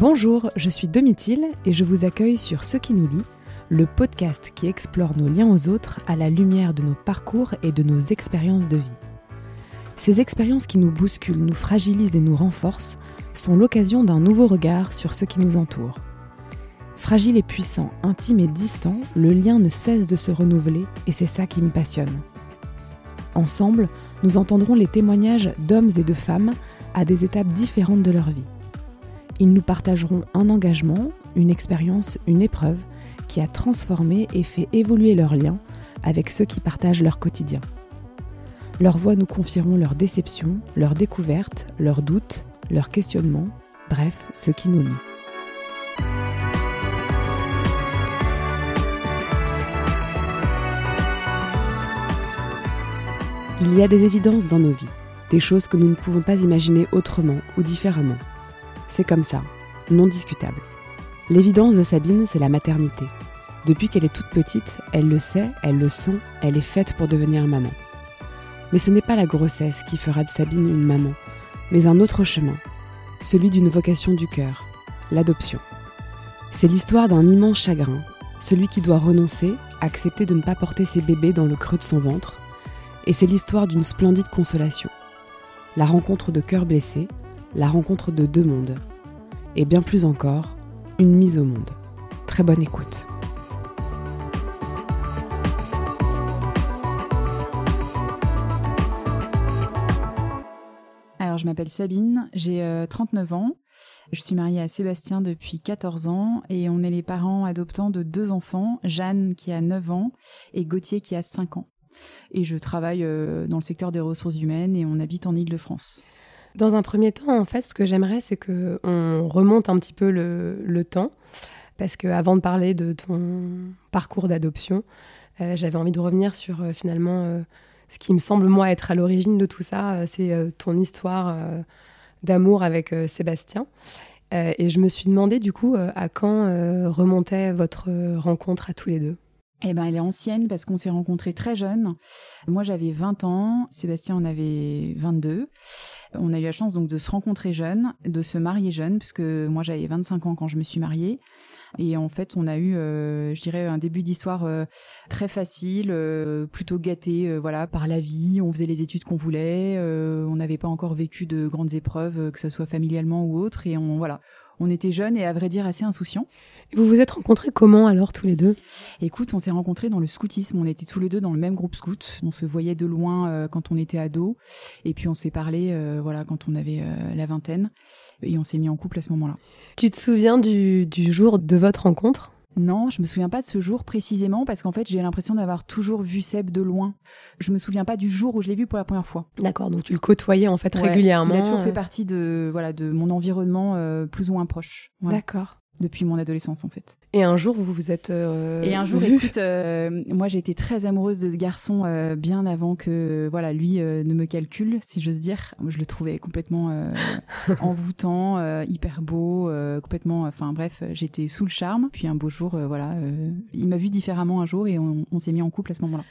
Bonjour, je suis Domitil et je vous accueille sur Ce qui nous lie, le podcast qui explore nos liens aux autres à la lumière de nos parcours et de nos expériences de vie. Ces expériences qui nous bousculent, nous fragilisent et nous renforcent sont l'occasion d'un nouveau regard sur ce qui nous entoure. Fragile et puissant, intime et distant, le lien ne cesse de se renouveler et c'est ça qui me passionne. Ensemble, nous entendrons les témoignages d'hommes et de femmes à des étapes différentes de leur vie. Ils nous partageront un engagement, une expérience, une épreuve qui a transformé et fait évoluer leurs liens avec ceux qui partagent leur quotidien. Leurs voix nous confieront leurs déceptions, leurs découvertes, leurs doutes, leurs questionnements, bref, ce qui nous lie. Il y a des évidences dans nos vies, des choses que nous ne pouvons pas imaginer autrement ou différemment. C'est comme ça, non discutable. L'évidence de Sabine, c'est la maternité. Depuis qu'elle est toute petite, elle le sait, elle le sent, elle est faite pour devenir maman. Mais ce n'est pas la grossesse qui fera de Sabine une maman, mais un autre chemin, celui d'une vocation du cœur, l'adoption. C'est l'histoire d'un immense chagrin, celui qui doit renoncer, accepter de ne pas porter ses bébés dans le creux de son ventre, et c'est l'histoire d'une splendide consolation, la rencontre de cœurs blessés, la rencontre de deux mondes, et bien plus encore, une mise au monde. Très bonne écoute. Alors, je m'appelle Sabine, j'ai euh, 39 ans. Je suis mariée à Sébastien depuis 14 ans et on est les parents adoptants de deux enfants, Jeanne qui a 9 ans et Gauthier qui a 5 ans. Et je travaille euh, dans le secteur des ressources humaines et on habite en Ile-de-France. Dans un premier temps, en fait, ce que j'aimerais, c'est que on remonte un petit peu le, temps, parce que avant de parler de ton parcours d'adoption, euh, j'avais envie de revenir sur euh, finalement euh, ce qui me semble moi être à l'origine de tout ça, c'est ton histoire d'amour avec Sébastien. Et je me suis demandé du coup à quand remontait votre rencontre à tous les deux? Eh ben, elle est ancienne parce qu'on s'est rencontrés très jeunes. Moi, j'avais 20 ans, Sébastien en avait 22. On a eu la chance donc de se rencontrer jeunes, de se marier jeunes, puisque moi j'avais 25 ans quand je me suis mariée. Et en fait, on a eu, euh, je dirais, un début d'histoire euh, très facile, euh, plutôt gâté, euh, voilà, par la vie. On faisait les études qu'on voulait. euh, on n'avait pas encore vécu de grandes épreuves, euh, que ce soit familialement ou autre. Et on, voilà, on était jeunes et à vrai dire assez insouciants. Vous vous êtes rencontrés comment alors tous les deux? Écoute, on s'est rencontrés dans le scoutisme. On était tous les deux dans le même groupe scout. On se voyait de loin euh, quand on était ados. Et puis on s'est parlé, euh, voilà, quand on avait euh, la vingtaine. Et on s'est mis en couple à ce moment-là. Tu te souviens du, du jour de votre rencontre? Non, je me souviens pas de ce jour précisément parce qu'en fait, j'ai l'impression d'avoir toujours vu Seb de loin. Je me souviens pas du jour où je l'ai vu pour la première fois. D'accord, donc tu le côtoyais en fait Ouais, régulièrement. Il a toujours fait euh, partie de voilà de mon environnement euh, plus ou moins proche. Ouais. D'accord. Depuis mon adolescence en fait. Et un jour, vous vous êtes. euh, Et un jour, écoute, euh, moi j'ai été très amoureuse de ce garçon euh, bien avant que voilà lui ne me calcule, si j'ose dire. Je le trouvais complètement envoûtant, hyper beau, complètement. Enfin bref, j'étais sous le charme. Puis un beau jour, voilà, il m'a vu différemment un jour et on, on s'est mis en couple à ce moment-là.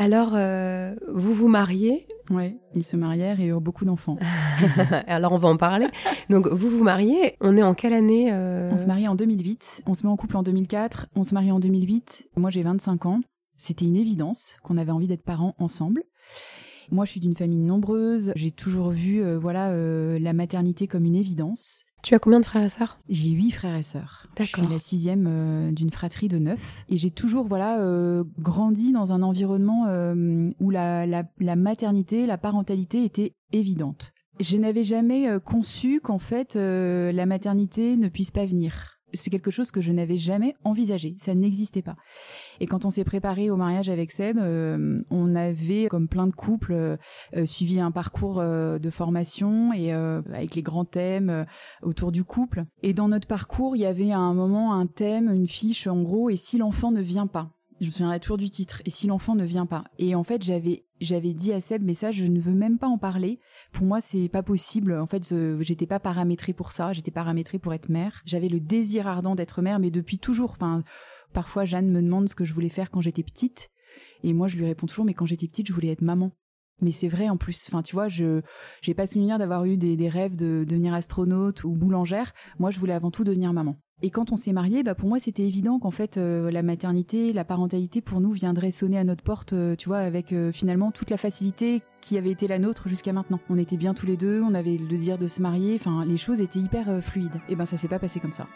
Alors, euh, vous vous mariez. Ouais, ils se marièrent et eurent beaucoup d'enfants. Alors, on va en parler. Donc, vous vous mariez. On est en quelle année euh, On se marie en 2008, on se met en couple en 2004, on se marie en 2008. Moi j'ai 25 ans. C'était une évidence qu'on avait envie d'être parents ensemble. Moi, je suis d'une famille nombreuse. J'ai toujours vu, euh, voilà, euh, la maternité comme une évidence. Tu as combien de frères et sœurs? J'ai huit frères et sœurs. Je D'accord. suis la sixième euh, d'une fratrie de neuf. Et j'ai toujours, voilà, euh, grandi dans un environnement euh, où la, la, la maternité, la parentalité était évidente. Je n'avais jamais conçu qu'en fait, la maternité ne puisse pas venir. C'est quelque chose que je n'avais jamais envisagé. Ça n'existait pas. Et quand on s'est préparé au mariage avec Seb, euh, on avait, comme plein de couples, euh, euh, suivi un parcours euh, de formation et euh, avec les grands thèmes euh, autour du couple. Et dans notre parcours, il y avait à un moment un thème, une fiche en gros, et si l'enfant ne vient pas? Je me souviendrai toujours du titre. Et si l'enfant ne vient pas Et en fait, j'avais j'avais dit à Seb, mais ça, je ne veux même pas en parler. Pour moi, c'est pas possible. En fait, je- j'étais pas paramétrée pour ça. J'étais paramétrée pour être mère. J'avais le désir ardent d'être mère, mais depuis toujours. Enfin, parfois, Jeanne me demande ce que je voulais faire quand j'étais petite, et moi, je lui réponds toujours, mais quand j'étais petite, je voulais être maman. Mais c'est vrai en plus. Enfin, tu vois, je j'ai pas souvenir d'avoir eu des, des rêves de devenir astronaute ou boulangère. Moi, je voulais avant tout devenir maman. Et quand on s'est marié, bah pour moi c'était évident qu'en fait euh, la maternité, la parentalité pour nous viendrait sonner à notre porte, euh, tu vois, avec euh, finalement toute la facilité qui avait été la nôtre jusqu'à maintenant. On était bien tous les deux, on avait le désir de se marier, enfin les choses étaient hyper fluides. Et ben ça s'est pas passé comme ça.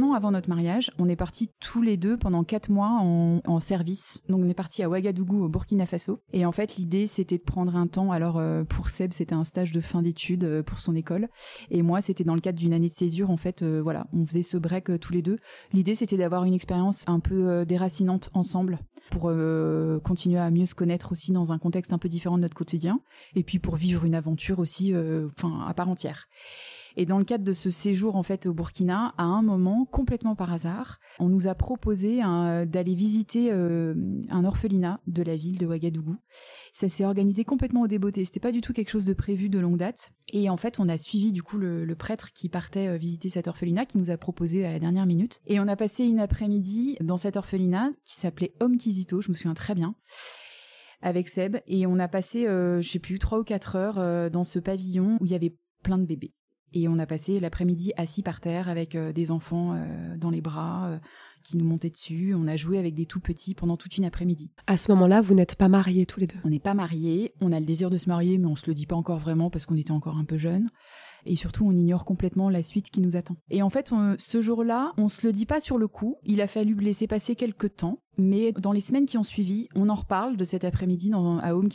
Un an avant notre mariage, on est partis tous les deux pendant quatre mois en, service. Donc on est parti à Ouagadougou au Burkina Faso. Et en fait l'idée c'était de prendre un temps. Alors euh, pour Seb c'était un stage de fin d'études euh, pour son école. Et moi c'était dans le cadre d'une année de césure. En fait euh, voilà, on faisait ce break tous les deux. L'idée c'était d'avoir une expérience un peu déracinante ensemble pour continuer à mieux se connaître aussi dans un contexte un peu différent de notre quotidien. Et puis pour vivre une aventure aussi, enfin à part entière. Et dans le cadre de ce séjour en fait au Burkina, à un moment, complètement par hasard, on nous a proposé d'aller visiter euh, un orphelinat de la ville de Ouagadougou. Ça s'est organisé complètement au débeauté. C'était pas du tout quelque chose de prévu de longue date. Et en fait, on a suivi du coup le, prêtre qui partait euh, visiter cet orphelinat, qui nous a proposé à la dernière minute. Et on a passé une après-midi dans cet orphelinat qui s'appelait Homme Kizito. Je me souviens très bien avec Seb et on a passé euh, je sais plus trois ou quatre heures dans ce pavillon où il y avait plein de bébés et on a passé l'après-midi assis par terre avec euh, des enfants euh, dans les bras euh, qui nous montaient dessus. On a joué avec des tout petits pendant toute une après-midi. À ce moment-là, vous n'êtes pas mariés tous les deux On n'est pas mariés. On a le désir de se marier, mais on se le dit pas encore vraiment parce qu'on était encore un peu jeunes et surtout on ignore complètement la suite qui nous attend. Et en fait, ce jour-là, on se le dit pas sur le coup, il a fallu laisser passer quelques temps, mais dans les semaines qui ont suivi, on en reparle de cet après-midi à Home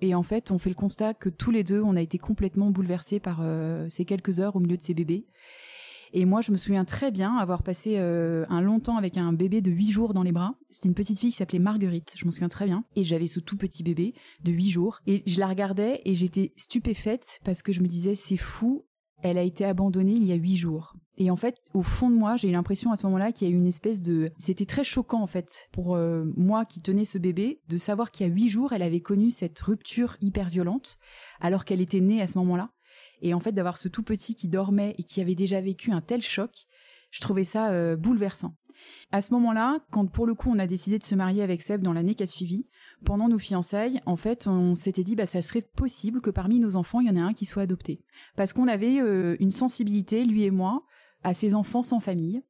et en fait, on fait le constat que tous les deux, on a été complètement bouleversés par euh, ces quelques heures au milieu de ces bébés. Et moi, je me souviens très bien avoir passé euh, un long temps avec un bébé de 8 jours dans les bras. C'était une petite fille qui s'appelait Marguerite, je m'en souviens très bien. Et j'avais ce tout petit bébé de 8 jours. Et je la regardais et j'étais stupéfaite parce que je me disais, c'est fou, elle a été abandonnée il y a 8 jours. Et en fait, au fond de moi, j'ai eu l'impression à ce moment-là qu'il y a eu une espèce de... C'était très choquant en fait pour euh, moi qui tenais ce bébé de savoir qu'il y a 8 jours, elle avait connu cette rupture hyper violente alors qu'elle était née à ce moment-là. Et en fait, d'avoir ce tout petit qui dormait et qui avait déjà vécu un tel choc, je trouvais ça euh, bouleversant. À ce moment-là, quand pour le coup on a décidé de se marier avec Seb dans l'année qui a suivi, pendant nos fiançailles, en fait, on s'était dit bah ça serait possible que parmi nos enfants, il y en ait un qui soit adopté, parce qu'on avait euh, une sensibilité, lui et moi, à ces enfants sans famille.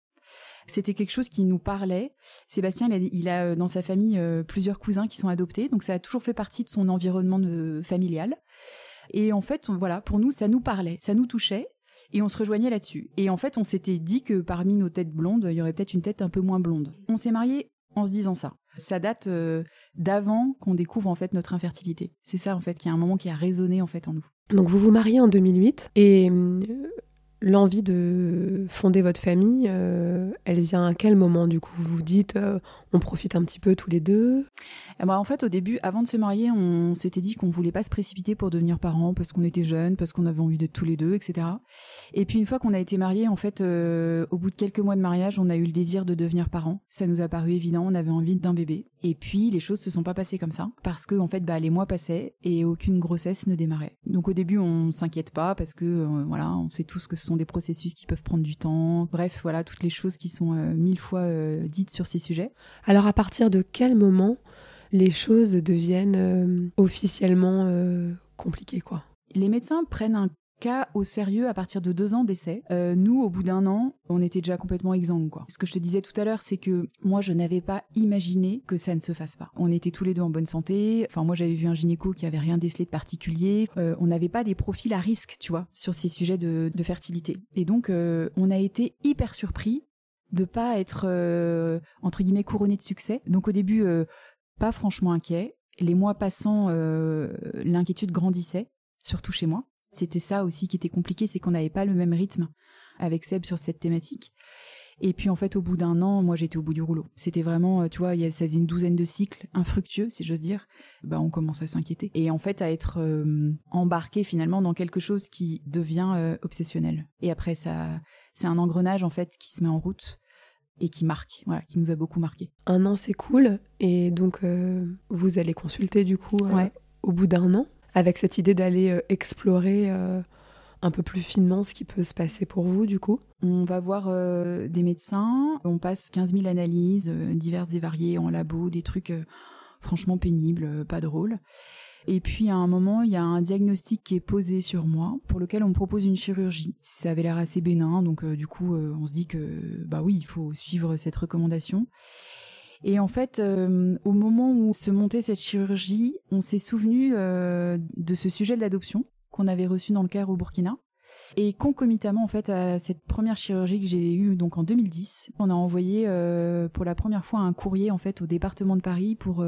C'était quelque chose qui nous parlait. Sébastien, il a, euh, dans sa famille plusieurs cousins qui sont adoptés, donc ça a toujours fait partie de son environnement familial. Et en fait, voilà, pour nous, ça nous parlait, ça nous touchait, et on se rejoignait là-dessus. Et en fait, on s'était dit que parmi nos têtes blondes, il y aurait peut-être une tête un peu moins blonde. On s'est mariés en se disant ça. Ça date euh, d'avant qu'on découvre en fait notre infertilité. C'est ça en fait qui a un moment qui a résonné en fait en nous. Donc vous vous mariez en 2008 et euh, l'envie de fonder votre famille, euh, elle vient à quel moment du coup? Vous vous dites, euh, on profite un petit peu tous les deux? Eh ben, En fait, au début, avant de se marier, on s'était dit qu'on voulait pas se précipiter pour devenir parents parce qu'on était jeunes, parce qu'on avait envie d'être tous les deux, etc. Et puis une fois qu'on a été mariés, en fait, euh, au bout de quelques mois de mariage, on a eu le désir de devenir parents. Ça nous a paru évident, on avait envie d'un bébé. Et puis les choses se sont pas passées comme ça parce que en fait, bah, les mois passaient et aucune grossesse ne démarrait. Donc au début, on s'inquiète pas parce que voilà, on sait tous que ce sont des processus qui peuvent prendre du temps. Bref, voilà, toutes les choses qui sont euh, mille fois euh, dites sur ces sujets. Alors, à partir de quel moment les choses deviennent euh, officiellement compliquées, quoi? Les médecins prennent un au sérieux à partir de deux ans d'essai. Euh, nous, au bout d'un an, on était déjà complètement exsangue, quoi. Ce que je te disais tout à l'heure, c'est que moi, je n'avais pas imaginé que ça ne se fasse pas. On était tous les deux en bonne santé. Enfin, moi, j'avais vu un gynéco qui avait rien décelé de particulier. Euh, on n'avait pas des profils à risque, tu vois, sur ces sujets de, fertilité. Et donc, euh, on a été hyper surpris de pas être entre guillemets couronné de succès. Donc au début, pas franchement inquiet. Les mois passant, l'inquiétude grandissait, surtout chez moi. C'était ça aussi qui était compliqué, c'est qu'on n'avait pas le même rythme avec Seb sur cette thématique. Et puis en fait, au bout d'un an, moi j'étais au bout du rouleau. C'était vraiment, euh, tu vois, ça faisait une douzaine de cycles infructueux, si j'ose dire. Bah, on commence à s'inquiéter et en fait à être euh, embarqué finalement dans quelque chose qui devient euh, obsessionnel. Et après, ça, c'est un engrenage en fait qui se met en route et qui marque, voilà, qui nous a beaucoup marqué. Un an, c'est cool. Et donc, vous allez consulter du coup au bout d'un an? Avec cette idée d'aller euh, explorer euh, un peu plus finement ce qui peut se passer pour vous du coup On va voir des médecins, on passe 15 000 analyses diverses et variées en labo, des trucs franchement pénibles, pas drôles. Et puis à un moment, il y a un diagnostic qui est posé sur moi, pour lequel on me propose une chirurgie. Ça avait l'air assez bénin, donc du coup, on se dit que bah oui, il faut suivre cette recommandation. Et en fait, euh, au moment où se montait cette chirurgie, on s'est souvenu euh, de ce sujet de l'adoption qu'on avait reçu dans le Caire au Burkina. Et concomitamment en fait à cette première chirurgie que j'ai eue donc en 2010, on a envoyé euh, pour la première fois un courrier en fait au département de Paris pour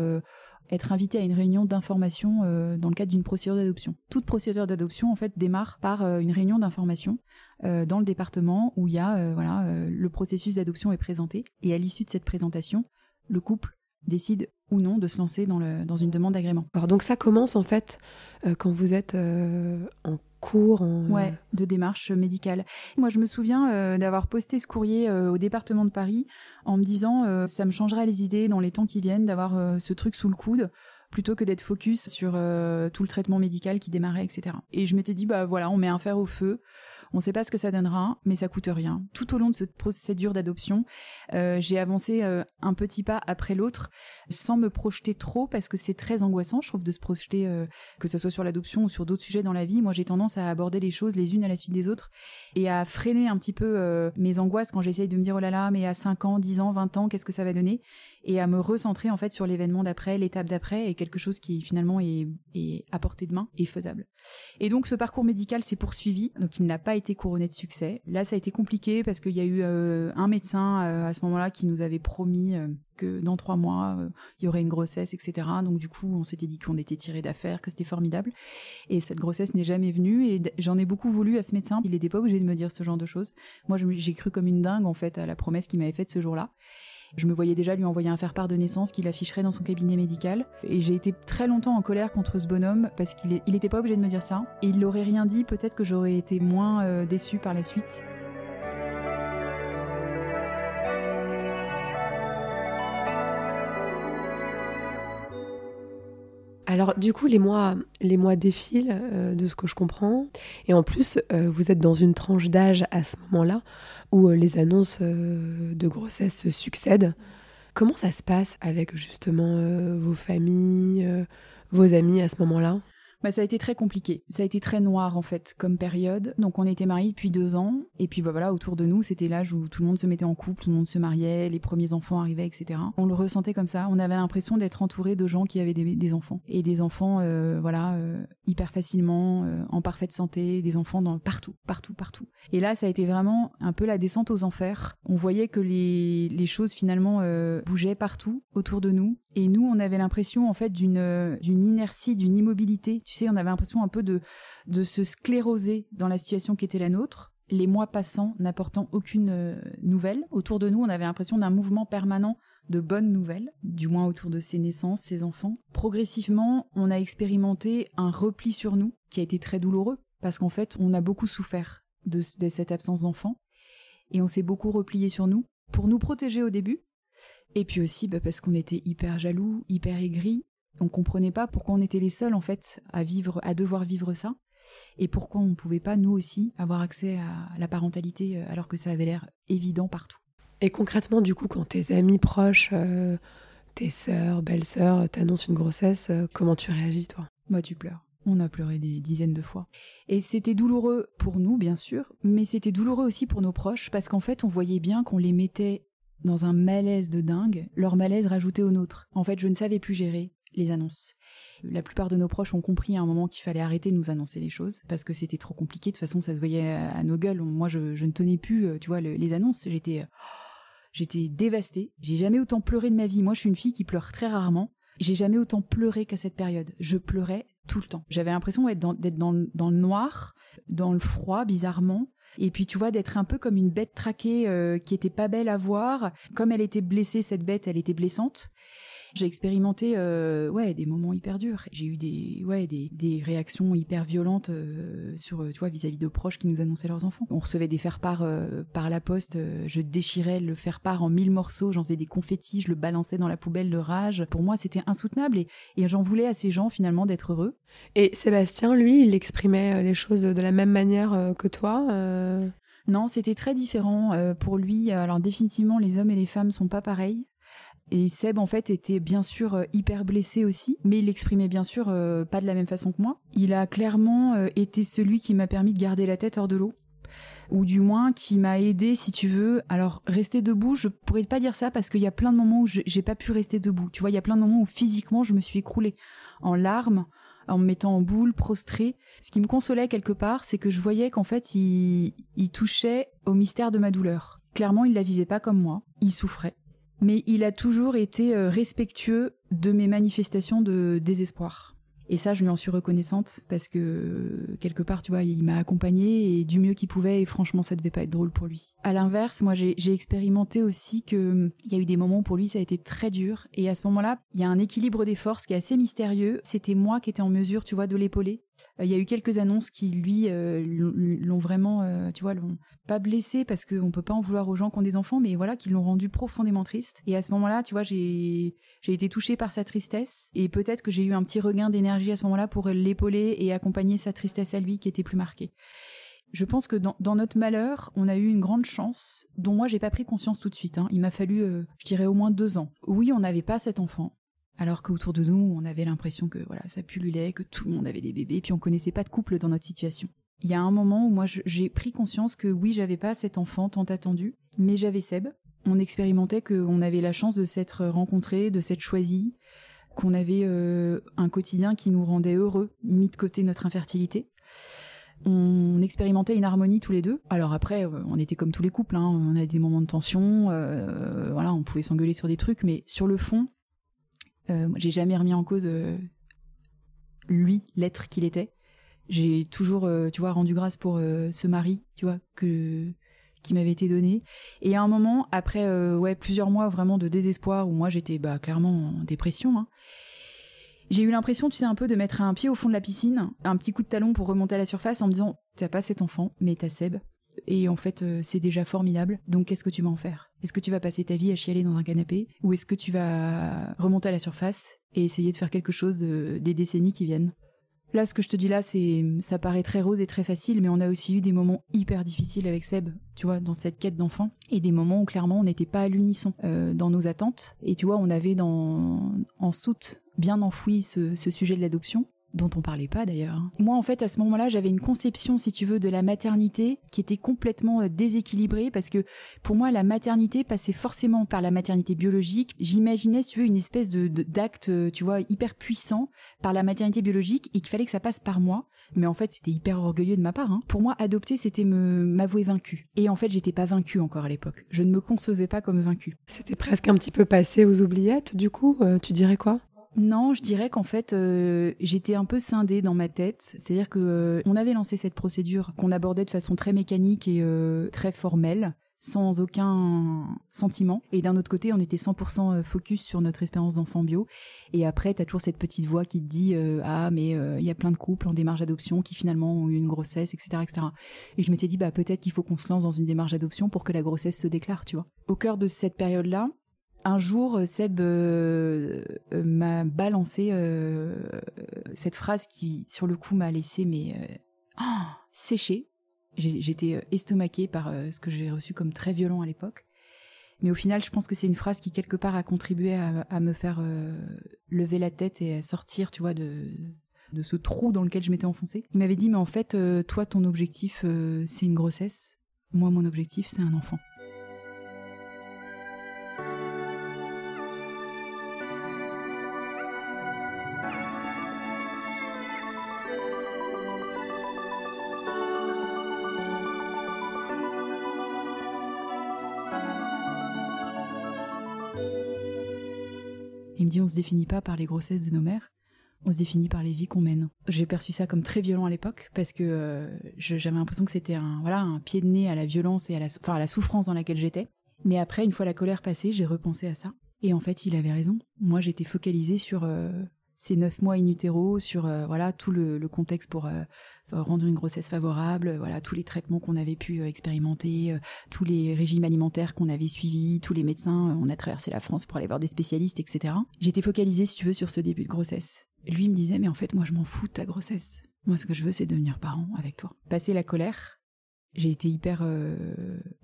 être invité à une réunion d'information dans le cadre d'une procédure d'adoption. Toute procédure d'adoption en fait démarre par une réunion d'information dans le département où il y a voilà le processus d'adoption est présenté et à l'issue de cette présentation, le couple décide ou non de se lancer dans, le, dans une demande d'agrément. Alors donc ça commence en fait euh, quand vous êtes euh, en cours en... Ouais, de démarche médicale. Moi je me souviens euh, d'avoir posté ce courrier au département de Paris en me disant ça me changera les idées dans les temps qui viennent d'avoir ce truc sous le coude plutôt que d'être focus sur tout le traitement médical qui démarrait, etc. Et je m'étais dit bah voilà, on met un fer au feu. On ne sait pas ce que ça donnera, mais ça coûte rien. Tout au long de cette procédure d'adoption, euh, j'ai avancé euh, un petit pas après l'autre, sans me projeter trop, parce que c'est très angoissant, je trouve, de se projeter, euh, que ce soit sur l'adoption ou sur d'autres sujets dans la vie. Moi, j'ai tendance à aborder les choses les unes à la suite des autres et à freiner un petit peu mes angoisses quand j'essaye de me dire, oh là là, mais à 5 ans, 10 ans, 20 ans, qu'est-ce que ça va donner? Et à me recentrer, en fait, sur l'événement d'après, l'étape d'après, et quelque chose qui, finalement, est, à portée de main et faisable. Et donc, ce parcours médical s'est poursuivi, donc il n'a pas été couronné de succès. Là, ça a été compliqué parce qu'il y a eu euh, un médecin euh, à ce moment-là qui nous avait promis euh, que dans trois mois, il y aurait une grossesse, etc. Donc du coup, on s'était dit qu'on était tiré d'affaire, que c'était formidable. Et cette grossesse n'est jamais venue. Et j'en ai beaucoup voulu à ce médecin. Il n'était pas obligé de me dire ce genre de choses. Moi, j'ai cru comme une dingue en fait à la promesse qu'il m'avait faite ce jour-là. Je me voyais déjà lui envoyer un faire-part de naissance qu'il afficherait dans son cabinet médical. Et j'ai été très longtemps en colère contre ce bonhomme parce qu'il n'était pas obligé de me dire ça. Et il n'aurait rien dit, peut-être que j'aurais été moins euh, déçue par la suite. Alors du coup, les mois, les mois défilent euh, de ce que je comprends. Et en plus, euh, vous êtes dans une tranche d'âge à ce moment-là où euh, les annonces de grossesse se succèdent. Comment ça se passe avec justement vos familles, vos amis à ce moment-là? Bah, ça a été très compliqué. Ça a été très noir en fait comme période. Donc on était mariés depuis deux ans et puis bah, voilà autour de nous c'était l'âge où tout le monde se mettait en couple, tout le monde se mariait, les premiers enfants arrivaient, etc. On le ressentait comme ça. On avait l'impression d'être entouré de gens qui avaient des, enfants et des enfants euh, voilà euh, hyper facilement, euh, en parfaite santé, des enfants partout, partout, partout. Et là ça a été vraiment un peu la descente aux enfers. On voyait que les, choses finalement bougeaient partout autour de nous et nous on avait l'impression en fait d'une inertie, d'une immobilité tu sais, on avait l'impression un peu de, de se scléroser dans la situation qui était la nôtre, les mois passant n'apportant aucune euh, nouvelle. Autour de nous, on avait l'impression d'un mouvement permanent de bonnes nouvelles, du moins autour de ses naissances, ses enfants. Progressivement, on a expérimenté un repli sur nous qui a été très douloureux, parce qu'en fait, on a beaucoup souffert de, cette absence d'enfants, et on s'est beaucoup replié sur nous, pour nous protéger au début, et puis aussi bah, parce qu'on était hyper jaloux, hyper aigris, on comprenait pas pourquoi on était les seuls en fait à vivre, à devoir vivre ça, et pourquoi on ne pouvait pas nous aussi avoir accès à la parentalité euh, alors que ça avait l'air évident partout. Et concrètement, du coup, quand tes amis proches, euh, tes sœurs, belles-sœurs, t'annoncent une grossesse, euh, comment tu réagis toi? Moi, tu pleures. On a pleuré des dizaines de fois. Et c'était douloureux pour nous, bien sûr, mais c'était douloureux aussi pour nos proches, parce qu'en fait, on voyait bien qu'on les mettait dans un malaise de dingue, leur malaise rajouté au nôtre. En fait, je ne savais plus gérer les annonces. La plupart de nos proches ont compris à un moment qu'il fallait arrêter de nous annoncer les choses parce que c'était trop compliqué. De toute façon, ça se voyait à, nos gueules. Moi, je, ne tenais plus, euh, tu vois, les annonces. J'étais, euh, j'étais dévastée. J'ai jamais autant pleuré de ma vie. Moi, je suis une fille qui pleure très rarement. J'ai jamais autant pleuré qu'à cette période. Je pleurais tout le temps. J'avais l'impression d'être dans, le noir, dans le froid, bizarrement. Et puis tu vois d'être un peu comme une bête traquée euh, qui était pas belle à voir. Comme elle était blessée, cette bête, elle était blessante. J'ai expérimenté euh, ouais des moments hyper durs. J'ai eu des ouais des, des réactions hyper violentes euh, sur tu vois vis-à-vis de proches qui nous annonçaient leurs enfants. On recevait des faire-part euh, par la poste. je déchirais le faire-part en mille morceaux. J'en faisais des confettis. Je le balançais dans la poubelle de rage. Pour moi, c'était insoutenable et, et j'en voulais à ces gens finalement d'être heureux. Et Sébastien, lui, il exprimait les choses de la même manière que toi. Non, c'était très différent pour lui. Alors définitivement, les hommes et les femmes sont pas pareils. Et Seb, en fait, était bien sûr euh, hyper blessé aussi, mais il l'exprimait bien sûr euh, pas de la même façon que moi. Il a clairement euh, été celui qui m'a permis de garder la tête hors de l'eau. Ou du moins qui m'a aidé, si tu veux. Alors, rester debout, je pourrais pas dire ça parce qu'il y a plein de moments où j'ai pas pu rester debout. Tu vois, il y a plein de moments où physiquement je me suis écroulée en larmes, en me mettant en boule, prostrée. Ce qui me consolait quelque part, c'est que je voyais qu'en fait, il, il touchait au mystère de ma douleur. Clairement, il la vivait pas comme moi. Il souffrait mais il a toujours été euh, respectueux de mes manifestations de désespoir. Et ça, je lui en suis reconnaissante parce que quelque part, tu vois, il m'a accompagnée et du mieux qu'il pouvait. Et franchement, ça devait pas être drôle pour lui. À l'inverse, moi, j'ai expérimenté aussi que il y a eu des moments où pour lui, ça a été très dur. Et à ce moment-là, il y a un équilibre des forces qui est assez mystérieux. C'était moi qui étais en mesure, tu vois, de l'épauler. Euh, il y a eu quelques annonces qui, lui, euh, l'ont vraiment, euh, tu vois, l'ont pas blessé parce qu'on peut pas en vouloir aux gens qui ont des enfants, mais voilà, qui l'ont rendu profondément triste. Et à ce moment-là, tu vois, j'ai été touchée par sa tristesse et peut-être que j'ai eu un petit regain d'énergie à ce moment-là pour l'épauler et accompagner sa tristesse à lui qui était plus marquée. Je pense que dans, notre malheur, on a eu une grande chance dont moi j'ai pas pris conscience tout de suite. Hein. Il m'a fallu, je dirais, au moins deux ans. Oui, on n'avait pas cet enfant alors qu'autour de nous, on avait l'impression que voilà, ça pullulait, que tout le monde avait des bébés, puis on connaissait pas de couple dans notre situation. Il y a un moment où moi j'ai pris conscience que oui, j'avais pas cet enfant tant attendu, mais j'avais Seb. On expérimentait qu'on avait la chance de s'être rencontrés, de s'être choisis, qu'on avait euh, un quotidien qui nous rendait heureux, mis de côté notre infertilité. On expérimentait une harmonie tous les deux. Alors après, euh, on était comme tous les couples, hein. on a des moments de tension, euh, voilà, on pouvait s'engueuler sur des trucs, mais sur le fond, euh, j'ai jamais remis en cause euh, lui, l'être qu'il était. J'ai toujours, euh, tu vois, rendu grâce pour ce mari, tu vois, que qui m'avait été donné. Et à un moment, après ouais plusieurs mois vraiment de désespoir où moi j'étais bah clairement en dépression. Hein, j'ai eu l'impression, tu sais, un peu de mettre un pied au fond de la piscine, un petit coup de talon pour remonter à la surface en me disant T'as pas cet enfant, mais t'as Seb. Et en fait, c'est déjà formidable. Donc qu'est-ce que tu vas en faire? Est-ce que tu vas passer ta vie à chialer dans un canapé? Ou est-ce que tu vas remonter à la surface et essayer de faire quelque chose des décennies qui viennent? Là, ce que je te dis là, c'est, ça paraît très rose et très facile, mais on a aussi eu des moments hyper difficiles avec Seb, tu vois, dans cette quête d'enfant, et des moments où clairement on n'était pas à l'unisson euh, dans nos attentes. Et tu vois, on avait dans, en soute bien enfoui ce sujet de l'adoption, dont on parlait pas d'ailleurs. Moi en fait à ce moment-là j'avais une conception si tu veux de la maternité qui était complètement euh, déséquilibrée parce que pour moi la maternité passait forcément par la maternité biologique. J'imaginais si tu veux une espèce de d'acte euh, tu vois hyper puissant par la maternité biologique et qu'il fallait que ça passe par moi. Mais en fait c'était hyper orgueilleux de ma part. Hein. Pour moi adopter c'était me m'avouer vaincu. Et en fait j'étais pas vaincue encore à l'époque. Je ne me concevais pas comme vaincue. C'était presque un petit peu passé aux oubliettes du coup. Euh, tu dirais quoi? Non, je dirais qu'en fait, euh, j'étais un peu scindée dans ma tête. C'est-à-dire que euh, on avait lancé cette procédure qu'on abordait de façon très mécanique et euh, très formelle, sans aucun sentiment. Et d'un autre côté, on était 100% focus sur notre espérance d'enfant bio. Et après, t'as toujours cette petite voix qui te dit ah mais il y a plein de couples en démarche d'adoption qui finalement ont eu une grossesse, etc., etc. Et je m'étais dit bah peut-être qu'il faut qu'on se lance dans une démarche d'adoption pour que la grossesse se déclare, tu vois. Au cœur de cette période-là, un jour, Seb euh, euh, m'a balancé euh, cette phrase qui, sur le coup, m'a laissé mais sécher. J'étais estomaquée par ce que j'ai reçu comme très violent à l'époque. Mais au final, je pense que c'est une phrase qui quelque part a contribué à, me faire lever la tête et à sortir, tu vois, de, de ce trou dans lequel je m'étais enfoncée. Il m'avait dit, mais en fait, toi, ton objectif, c'est une grossesse. Moi, mon objectif, c'est un enfant. Dit on se définit pas par les grossesses de nos mères, on se définit par les vies qu'on mène. J'ai perçu ça comme très violent à l'époque parce que euh, j'avais l'impression que c'était un voilà un pied de nez à la violence et à la, enfin, à la souffrance dans laquelle j'étais. Mais après, une fois la colère passée, j'ai repensé à ça. Et en fait, il avait raison. Moi, j'étais focalisée sur euh, ces neuf mois in utero, sur euh, voilà tout le, contexte pour euh, rendre une grossesse favorable, voilà tous les traitements qu'on avait pu expérimenter, tous les régimes alimentaires qu'on avait suivis, tous les médecins. on a traversé la France pour aller voir des spécialistes, etc. J'étais focalisée, si tu veux, sur ce début de grossesse. Lui me disait, mais en fait, moi, je m'en fous de ta grossesse. Moi, ce que je veux, c'est devenir parent avec toi. Passer la colère, j'ai été hyper euh,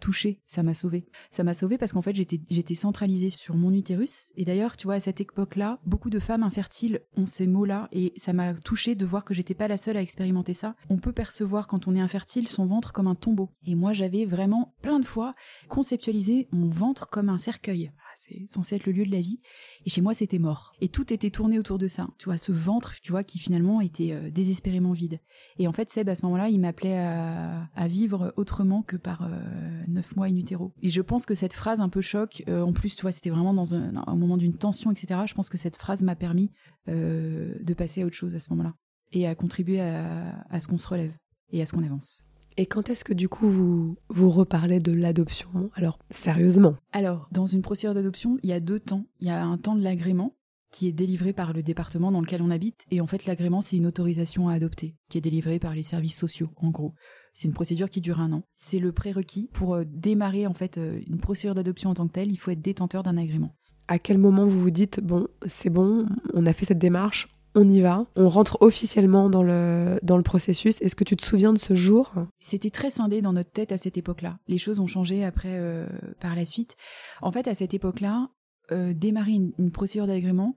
touchée. Ça m'a sauvée. Ça m'a sauvée parce qu'en fait, j'étais, j'étais centralisée sur mon utérus. Et d'ailleurs, tu vois, à cette époque-là, beaucoup de femmes infertiles ont ces mots-là. Et ça m'a touchée de voir que j'étais pas la seule à expérimenter ça. On peut percevoir, quand on est infertile, son ventre comme un tombeau. Et moi, j'avais vraiment plein de fois conceptualisé mon ventre comme un cercueil c'est censé être le lieu de la vie. Et chez moi, c'était mort. Et tout était tourné autour de ça. Tu vois, ce ventre, tu vois, qui finalement était euh, désespérément vide. Et en fait, Seb, à ce moment-là, il m'appelait à, vivre autrement que par euh, neuf mois in utero. Et je pense que cette phrase un peu choc, euh, en plus, tu vois, c'était vraiment dans un, moment d'une tension, etc. Je pense que cette phrase m'a permis de passer à autre chose à ce moment-là. Et à contribuer à ce qu'on se relève et à ce qu'on avance. Et quand est-ce que du coup vous, vous reparlez de l'adoption? Alors sérieusement? Alors, dans une procédure d'adoption, il y a deux temps. Il y a un temps de l'agrément qui est délivré par le département dans lequel on habite. Et en fait, l'agrément, c'est une autorisation à adopter, qui est délivrée par les services sociaux, en gros. C'est une procédure qui dure un an. C'est le prérequis pour euh, démarrer en fait euh, une procédure d'adoption en tant que telle. Il faut être détenteur d'un agrément. À quel moment vous vous dites bon, c'est bon, on a fait cette démarche, on y va, on rentre officiellement dans le, dans le processus. Est-ce que tu te souviens de ce jour? C'était très scindé dans notre tête à cette époque-là. Les choses ont changé après, euh, par la suite. En fait, à cette époque-là, euh, démarrer une, procédure d'agrément,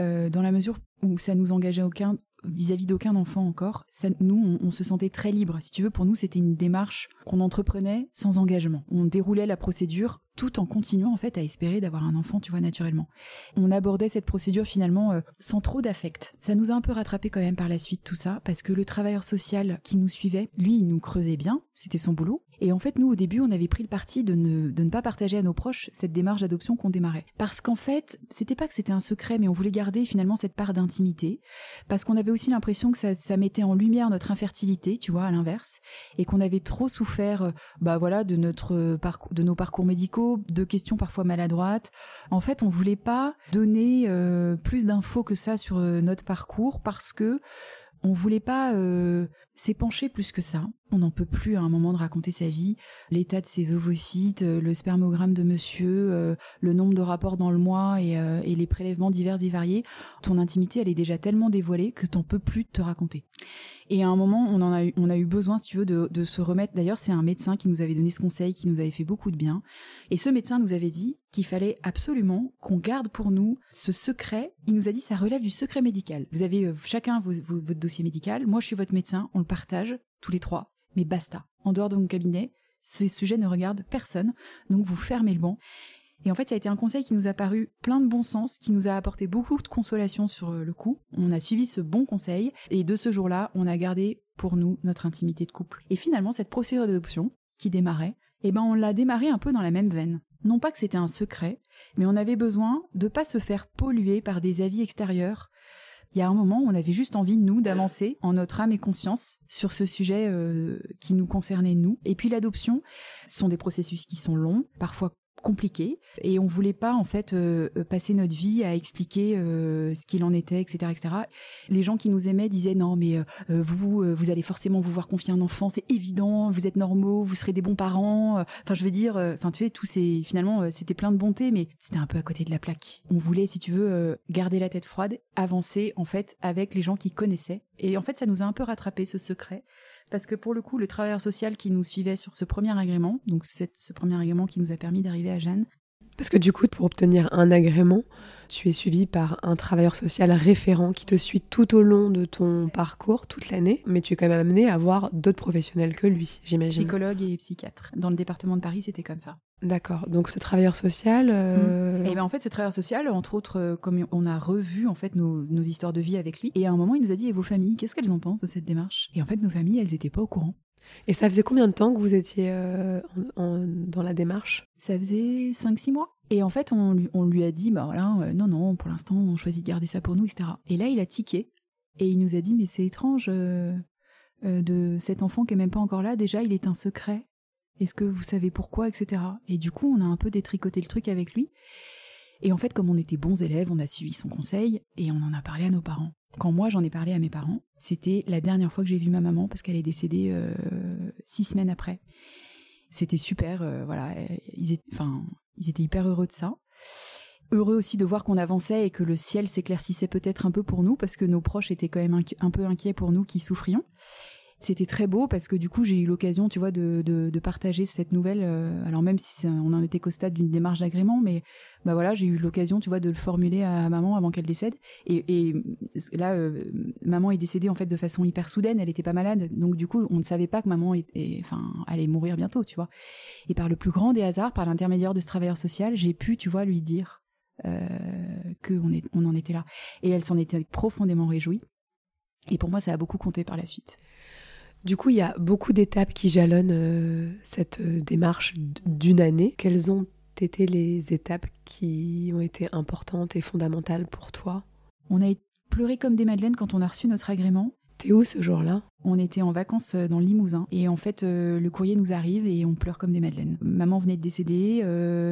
euh, dans la mesure où ça nous engageait aucun vis-à-vis d'aucun enfant encore. Ça, nous, on, se sentait très libre. Si tu veux, pour nous, c'était une démarche qu'on entreprenait sans engagement. On déroulait la procédure tout en continuant en fait à espérer d'avoir un enfant, tu vois, naturellement. On abordait cette procédure finalement euh, sans trop d'affect. Ça nous a un peu rattrapé quand même par la suite tout ça, parce que le travailleur social qui nous suivait, lui, il nous creusait bien, c'était son boulot. Et en fait, nous, au début, on avait pris le parti de ne, de ne pas partager à nos proches cette démarche d'adoption qu'on démarrait. Parce qu'en fait, c'était pas que c'était un secret, mais on voulait garder finalement cette part d'intimité. Parce qu'on avait aussi l'impression que ça, ça, mettait en lumière notre infertilité, tu vois, à l'inverse. Et qu'on avait trop souffert, euh, bah voilà, de notre parcours, de nos parcours médicaux, de questions parfois maladroites. En fait, on voulait pas donner euh, plus d'infos que ça sur euh, notre parcours parce que on voulait pas s'épancher plus que ça. On n'en peut plus à un moment de raconter sa vie, l'état de ses ovocytes, euh, le spermogramme de monsieur, euh, le nombre de rapports dans le mois euh, et, les prélèvements divers et variés. Ton intimité, elle est déjà tellement dévoilée que t'en peux plus te raconter. Et à un moment, on en a eu, on a eu besoin, si tu veux, de, de se remettre. D'ailleurs, c'est un médecin qui nous avait donné ce conseil, qui nous avait fait beaucoup de bien. Et ce médecin nous avait dit qu'il fallait absolument qu'on garde pour nous ce secret. Il nous a dit ça relève du secret médical. Vous avez chacun votre dossier médical. Moi, je suis votre médecin. On partage tous les trois mais basta. En dehors de mon cabinet, ce sujet ne regarde personne, donc vous fermez le banc. Et en fait, ça a été un conseil qui nous a paru plein de bon sens, qui nous a apporté beaucoup de consolation sur euh, le coup. On a suivi ce bon conseil, et de ce jour-là, on a gardé pour nous notre intimité de couple. Et finalement, cette procédure d'adoption, qui démarrait, eh ben, on l'a démarré un peu dans la même veine. Non pas que c'était un secret, mais on avait besoin de pas se faire polluer par des avis extérieurs, il y a un moment on avait juste envie, nous, d'avancer en notre âme et conscience sur ce sujet euh, qui nous concernait, nous. Et puis l'adoption, ce sont des processus qui sont longs, parfois compliqué. Et on voulait pas en fait euh, euh, passer notre vie à expliquer euh, ce qu'il en était etc etc les gens qui nous aimaient disaient non mais vous vous allez forcément vous voir confier un enfant c'est évident vous êtes normaux vous serez des bons parents enfin je veux dire enfin tu sais tous ces finalement c'était plein de bonté mais c'était un peu à côté de la plaque. On voulait si tu veux garder la tête froide avancer en fait avec les gens qui connaissaient. Et en fait ça nous a un peu rattrapé ce secret parce que pour le coup, le travailleur social qui nous suivait sur ce premier agrément, donc ce premier agrément qui nous a permis d'arriver à Jeanne. Parce que du coup, pour obtenir un agrément, tu es suivi par un travailleur social référent qui te suit tout au long de ton parcours, toute l'année, mais tu es quand même amené à voir d'autres professionnels que lui, j'imagine. Psychologue et psychiatre. Dans le département de Paris, c'était comme ça. D'accord. Donc ce travailleur social. Euh... Et eh ben en fait, ce travailleur social, entre autres, euh, comme on a revu en fait nos, nos, histoires de vie avec lui, et à un moment, il nous a dit "Et vos familles, qu'est-ce qu'elles en pensent de cette démarche? Et en fait, nos familles, elles n'étaient pas au courant. Et ça faisait combien de temps que vous étiez euh, dans la démarche? Ça faisait 5-6 mois. Et en fait, on, on, lui a dit, bah voilà, euh, non, non, pour l'instant, on choisit de garder ça pour nous, etc. Et là, il a tiqué. Et il nous a dit, mais c'est étrange euh, de cet enfant qui est même pas encore là. Déjà, il est un secret. Est-ce que vous savez pourquoi, etc. Et du coup, on a un peu détricoté le truc avec lui. Et en fait, comme on était bons élèves, on a suivi son conseil et on en a parlé à nos parents. Quand moi j'en ai parlé à mes parents, c'était la dernière fois que j'ai vu ma maman parce qu'elle est décédée euh, six semaines après. C'était super, euh, voilà. Enfin, ils étaient hyper heureux de ça. Heureux aussi de voir qu'on avançait et que le ciel s'éclaircissait peut-être un peu pour nous parce que nos proches étaient quand même un peu inquiets pour nous qui souffrions c'était très beau parce que du coup j'ai eu l'occasion tu vois de, partager cette nouvelle euh, alors même si on en était qu'au stade d'une démarche d'agrément mais bah voilà j'ai eu l'occasion tu vois de le formuler à maman avant qu'elle décède. Et, là euh, maman est décédée en fait de façon hyper soudaine elle était pas malade. Donc du coup on ne savait pas que maman enfin allait mourir bientôt tu vois. Et par le plus grand des hasards par l'intermédiaire de ce travailleur social j'ai pu tu vois lui dire euh, que on, est, on en était là. Et elle s'en était profondément réjouie. Et pour moi ça a beaucoup compté par la suite du coup, il y a beaucoup d'étapes qui jalonnent euh, cette euh, démarche d'une année. Quelles ont été les étapes qui ont été importantes et fondamentales pour toi? On a pleuré comme des madeleines quand on a reçu notre agrément. T'es où ce jour-là? On était en vacances euh, dans le Limousin et en fait le courrier nous arrive et on pleure comme des madeleines. Maman venait de décéder,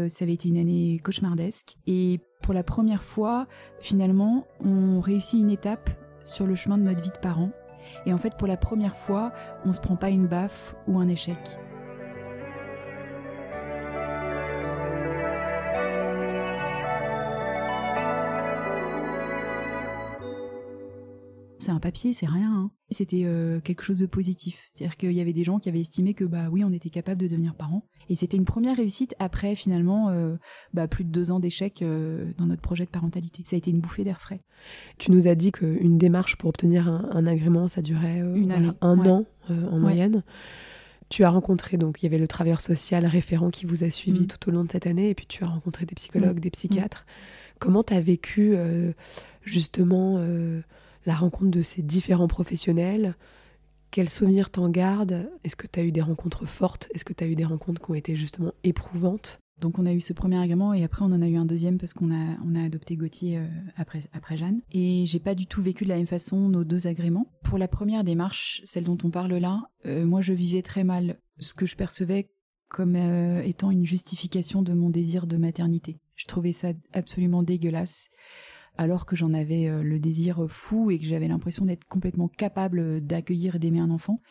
ça avait été une année cauchemardesque et pour la première fois, finalement, on réussit une étape sur le chemin de notre vie de parents et en fait, pour la première fois, on se prend pas une baffe ou un échec. c'est un papier, c'est rien. Hein. C'était euh, quelque chose de positif. C'est-à-dire qu'il y avait des gens qui avaient estimé que bah oui, on était capable de devenir parents. Et c'était une première réussite après finalement euh, bah, plus de deux ans d'échec euh, dans notre projet de parentalité. Ça a été une bouffée d'air frais. Tu nous as dit qu'une démarche pour obtenir un, agrément, ça durait une année. un an en moyenne. Tu as rencontré, donc il y avait le travailleur social référent qui vous a suivi mm. tout au long de cette année, et puis tu as rencontré des psychologues, mm. des psychiatres. Comment tu as vécu justement la rencontre de ces différents professionnels? Quels souvenirs t'en gardes Est-ce que tu as eu des rencontres fortes? Est-ce que tu as eu des rencontres qui ont été justement éprouvantes? Donc on a eu ce premier agrément et après on en a eu un deuxième parce qu'on a, on a adopté Gauthier euh, après, après Jeanne. Et j'ai pas du tout vécu de la même façon nos deux agréments. Pour la première démarche, celle dont on parle là, euh, moi je vivais très mal ce que je percevais comme euh, étant une justification de mon désir de maternité. Je trouvais ça absolument dégueulasse alors que j'en avais euh, le désir fou et que j'avais l'impression d'être complètement capable d'accueillir et d'aimer un enfant,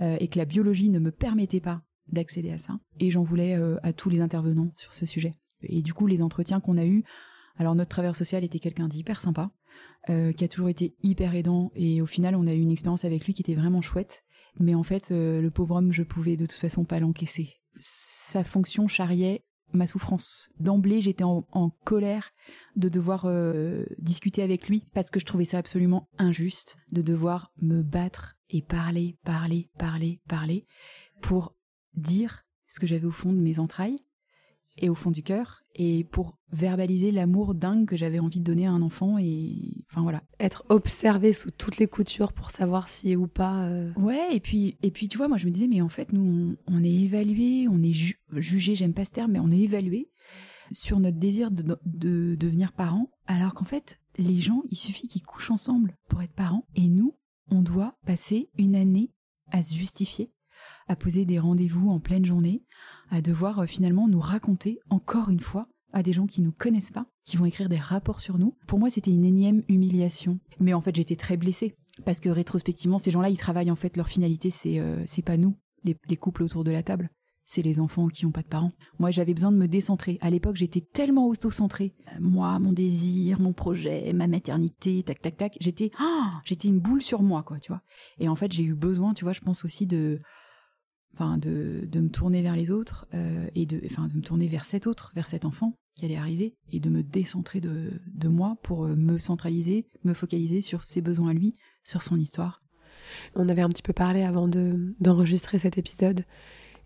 euh, et que la biologie ne me permettait pas d'accéder à ça. Et j'en voulais euh, à tous les intervenants sur ce sujet. Et du coup, les entretiens qu'on a eus, alors notre travailleur social était quelqu'un d'hyper sympa, qui a toujours été hyper aidant, et au final, on a eu une expérience avec lui qui était vraiment chouette. Mais en fait, le pauvre homme, je pouvais de toute façon pas l'encaisser. Sa fonction charriait ma souffrance. D'emblée, j'étais en, colère de devoir euh, discuter avec lui parce que je trouvais ça absolument injuste de devoir me battre et parler, parler, parler, parler pour dire ce que j'avais au fond de mes entrailles et au fond du cœur et pour verbaliser l'amour dingue que j'avais envie de donner à un enfant et enfin voilà être observé sous toutes les coutures pour savoir si ou pas euh. ouais et puis et puis tu vois moi je me disais mais en fait nous on, est évalué on est jugé j'aime pas ce terme mais on est évalué sur notre désir de, de devenir parent alors qu'en fait les gens il suffit qu'ils couchent ensemble pour être parents et nous on doit passer une année à se justifier à poser des rendez-vous en pleine journée, à devoir euh, finalement nous raconter encore une fois à des gens qui nous connaissent pas, qui vont écrire des rapports sur nous. Pour moi, c'était une énième humiliation. Mais en fait, j'étais très blessée parce que rétrospectivement, ces gens-là, ils travaillent en fait leur finalité, c'est euh, pas nous, les, les, couples autour de la table. C'est les enfants qui n'ont pas de parents. Moi, j'avais besoin de me décentrer. À l'époque, j'étais tellement auto-centrée. Moi, mon désir, mon projet, ma maternité, tac, tac, tac. J'étais, ah, j'étais une boule sur moi, quoi, tu vois. Et en fait, j'ai eu besoin, tu vois, je pense aussi de, enfin de, de, me tourner vers les autres euh, et de, enfin, de me tourner vers cet autre, vers cet enfant qui allait arriver et de me décentrer de, de moi pour euh, me centraliser, me focaliser sur ses besoins à lui, sur son histoire. On avait un petit peu parlé avant de, d'enregistrer cet épisode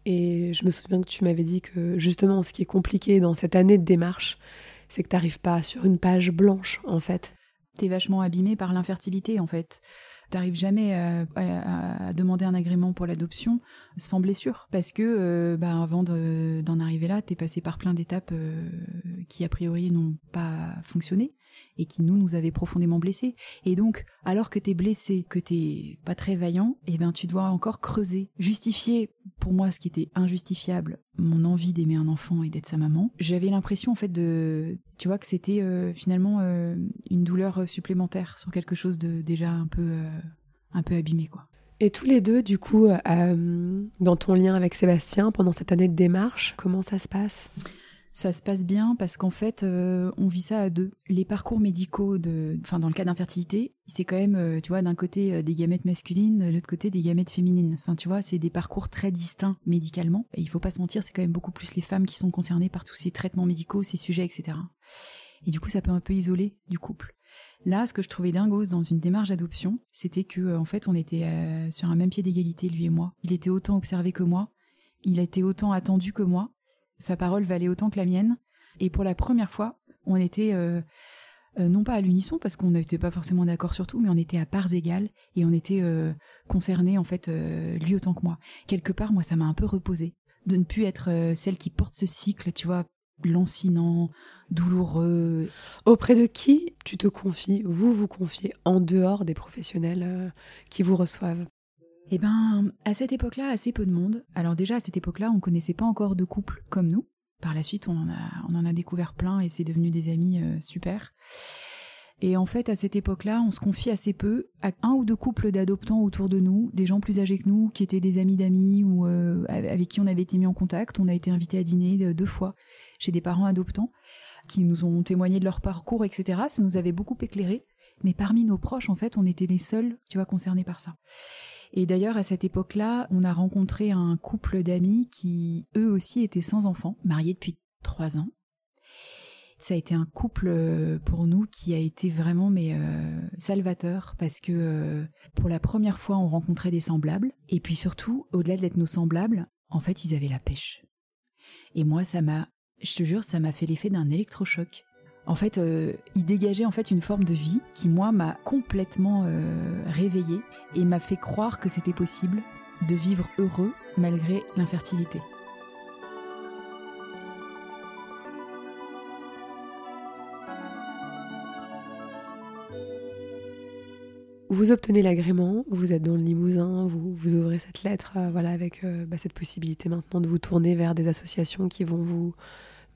et je me souviens que tu m'avais dit que justement ce qui est compliqué dans cette année de démarche, c'est que tu n'arrives pas sur une page blanche en fait. T'es vachement abîmé par l'infertilité en fait t'arrives jamais à, demander un agrément pour l'adoption sans blessure, parce que euh, bah, avant d'en arriver là, t'es passé par plein d'étapes euh, qui a priori n'ont pas fonctionné. Et qui nous nous avait profondément blessés. Et donc, alors que t'es blessé, que t'es pas très vaillant, eh ben tu dois encore creuser, justifier pour moi ce qui était injustifiable, mon envie d'aimer un enfant et d'être sa maman. J'avais l'impression en fait de, tu vois, que c'était euh, finalement euh, une douleur supplémentaire sur quelque chose de déjà un peu, euh, un peu abîmé quoi. Et tous les deux, du coup, dans ton lien avec Sébastien, pendant cette année de démarche, comment ça se passe? Ça se passe bien parce qu'en fait, euh, on vit ça à deux. Les parcours médicaux, enfin dans le cas d'infertilité, c'est quand même, euh, tu vois, d'un côté euh, des gamètes masculines, de l'autre côté des gamètes féminines. Enfin, tu vois, c'est des parcours très distincts médicalement. Et il faut pas se mentir, c'est quand même beaucoup plus les femmes qui sont concernées par tous ces traitements médicaux, ces sujets, etc. Et du coup, ça peut un peu isoler du couple. Là, ce que je trouvais dingos dans une démarche d'adoption, c'était que en fait, on était sur un même pied d'égalité, lui et moi. Il était autant observé que moi, il a été autant attendu que moi, sa parole valait autant que la mienne. Et pour la première fois, on était euh, euh, non pas à l'unisson parce qu'on n'était pas forcément d'accord sur tout, mais on était à parts égales et on était euh, concernés en fait lui autant que moi. Quelque part, moi, ça m'a un peu reposé de ne plus être celle qui porte ce cycle, tu vois, lancinant, douloureux. Auprès de qui tu te confies, vous vous confiez en dehors des professionnels qui vous reçoivent? Eh ben, à cette époque-là, assez peu de monde. Alors déjà, à cette époque-là, on connaissait pas encore de couples comme nous. Par la suite, on en a, on en a découvert plein et c'est devenu des amis euh, super. Et en fait, à cette époque-là, on se confie assez peu à un ou deux couples d'adoptants autour de nous, des gens plus âgés que nous, qui étaient des amis d'amis ou euh, avec qui on avait été mis en contact. On a été invités à dîner deux fois chez des parents adoptants qui nous ont témoigné de leur parcours, etc. Ça nous avait beaucoup éclairé. Mais parmi nos proches, en fait, on était les seuls, tu vois, concernés par ça. Et d'ailleurs, à cette époque-là, on a rencontré un couple d'amis qui, eux aussi, étaient sans enfants, mariés depuis trois ans. Ça a été un couple euh, pour nous qui a été vraiment mais euh, salvateur parce que euh, pour la première fois on rencontrait des semblables et puis surtout au-delà d'être nos semblables, en fait ils avaient la pêche. Et moi ça m'a, je te jure, ça m'a fait l'effet d'un électrochoc en fait, euh, il dégageait en fait une forme de vie qui moi m'a complètement euh, réveillée et m'a fait croire que c'était possible de vivre heureux malgré l'infertilité. Vous obtenez l'agrément, vous êtes dans le Limousin, vous, ouvrez cette lettre, euh, voilà, avec bah, cette possibilité maintenant de vous tourner vers des associations qui vont vous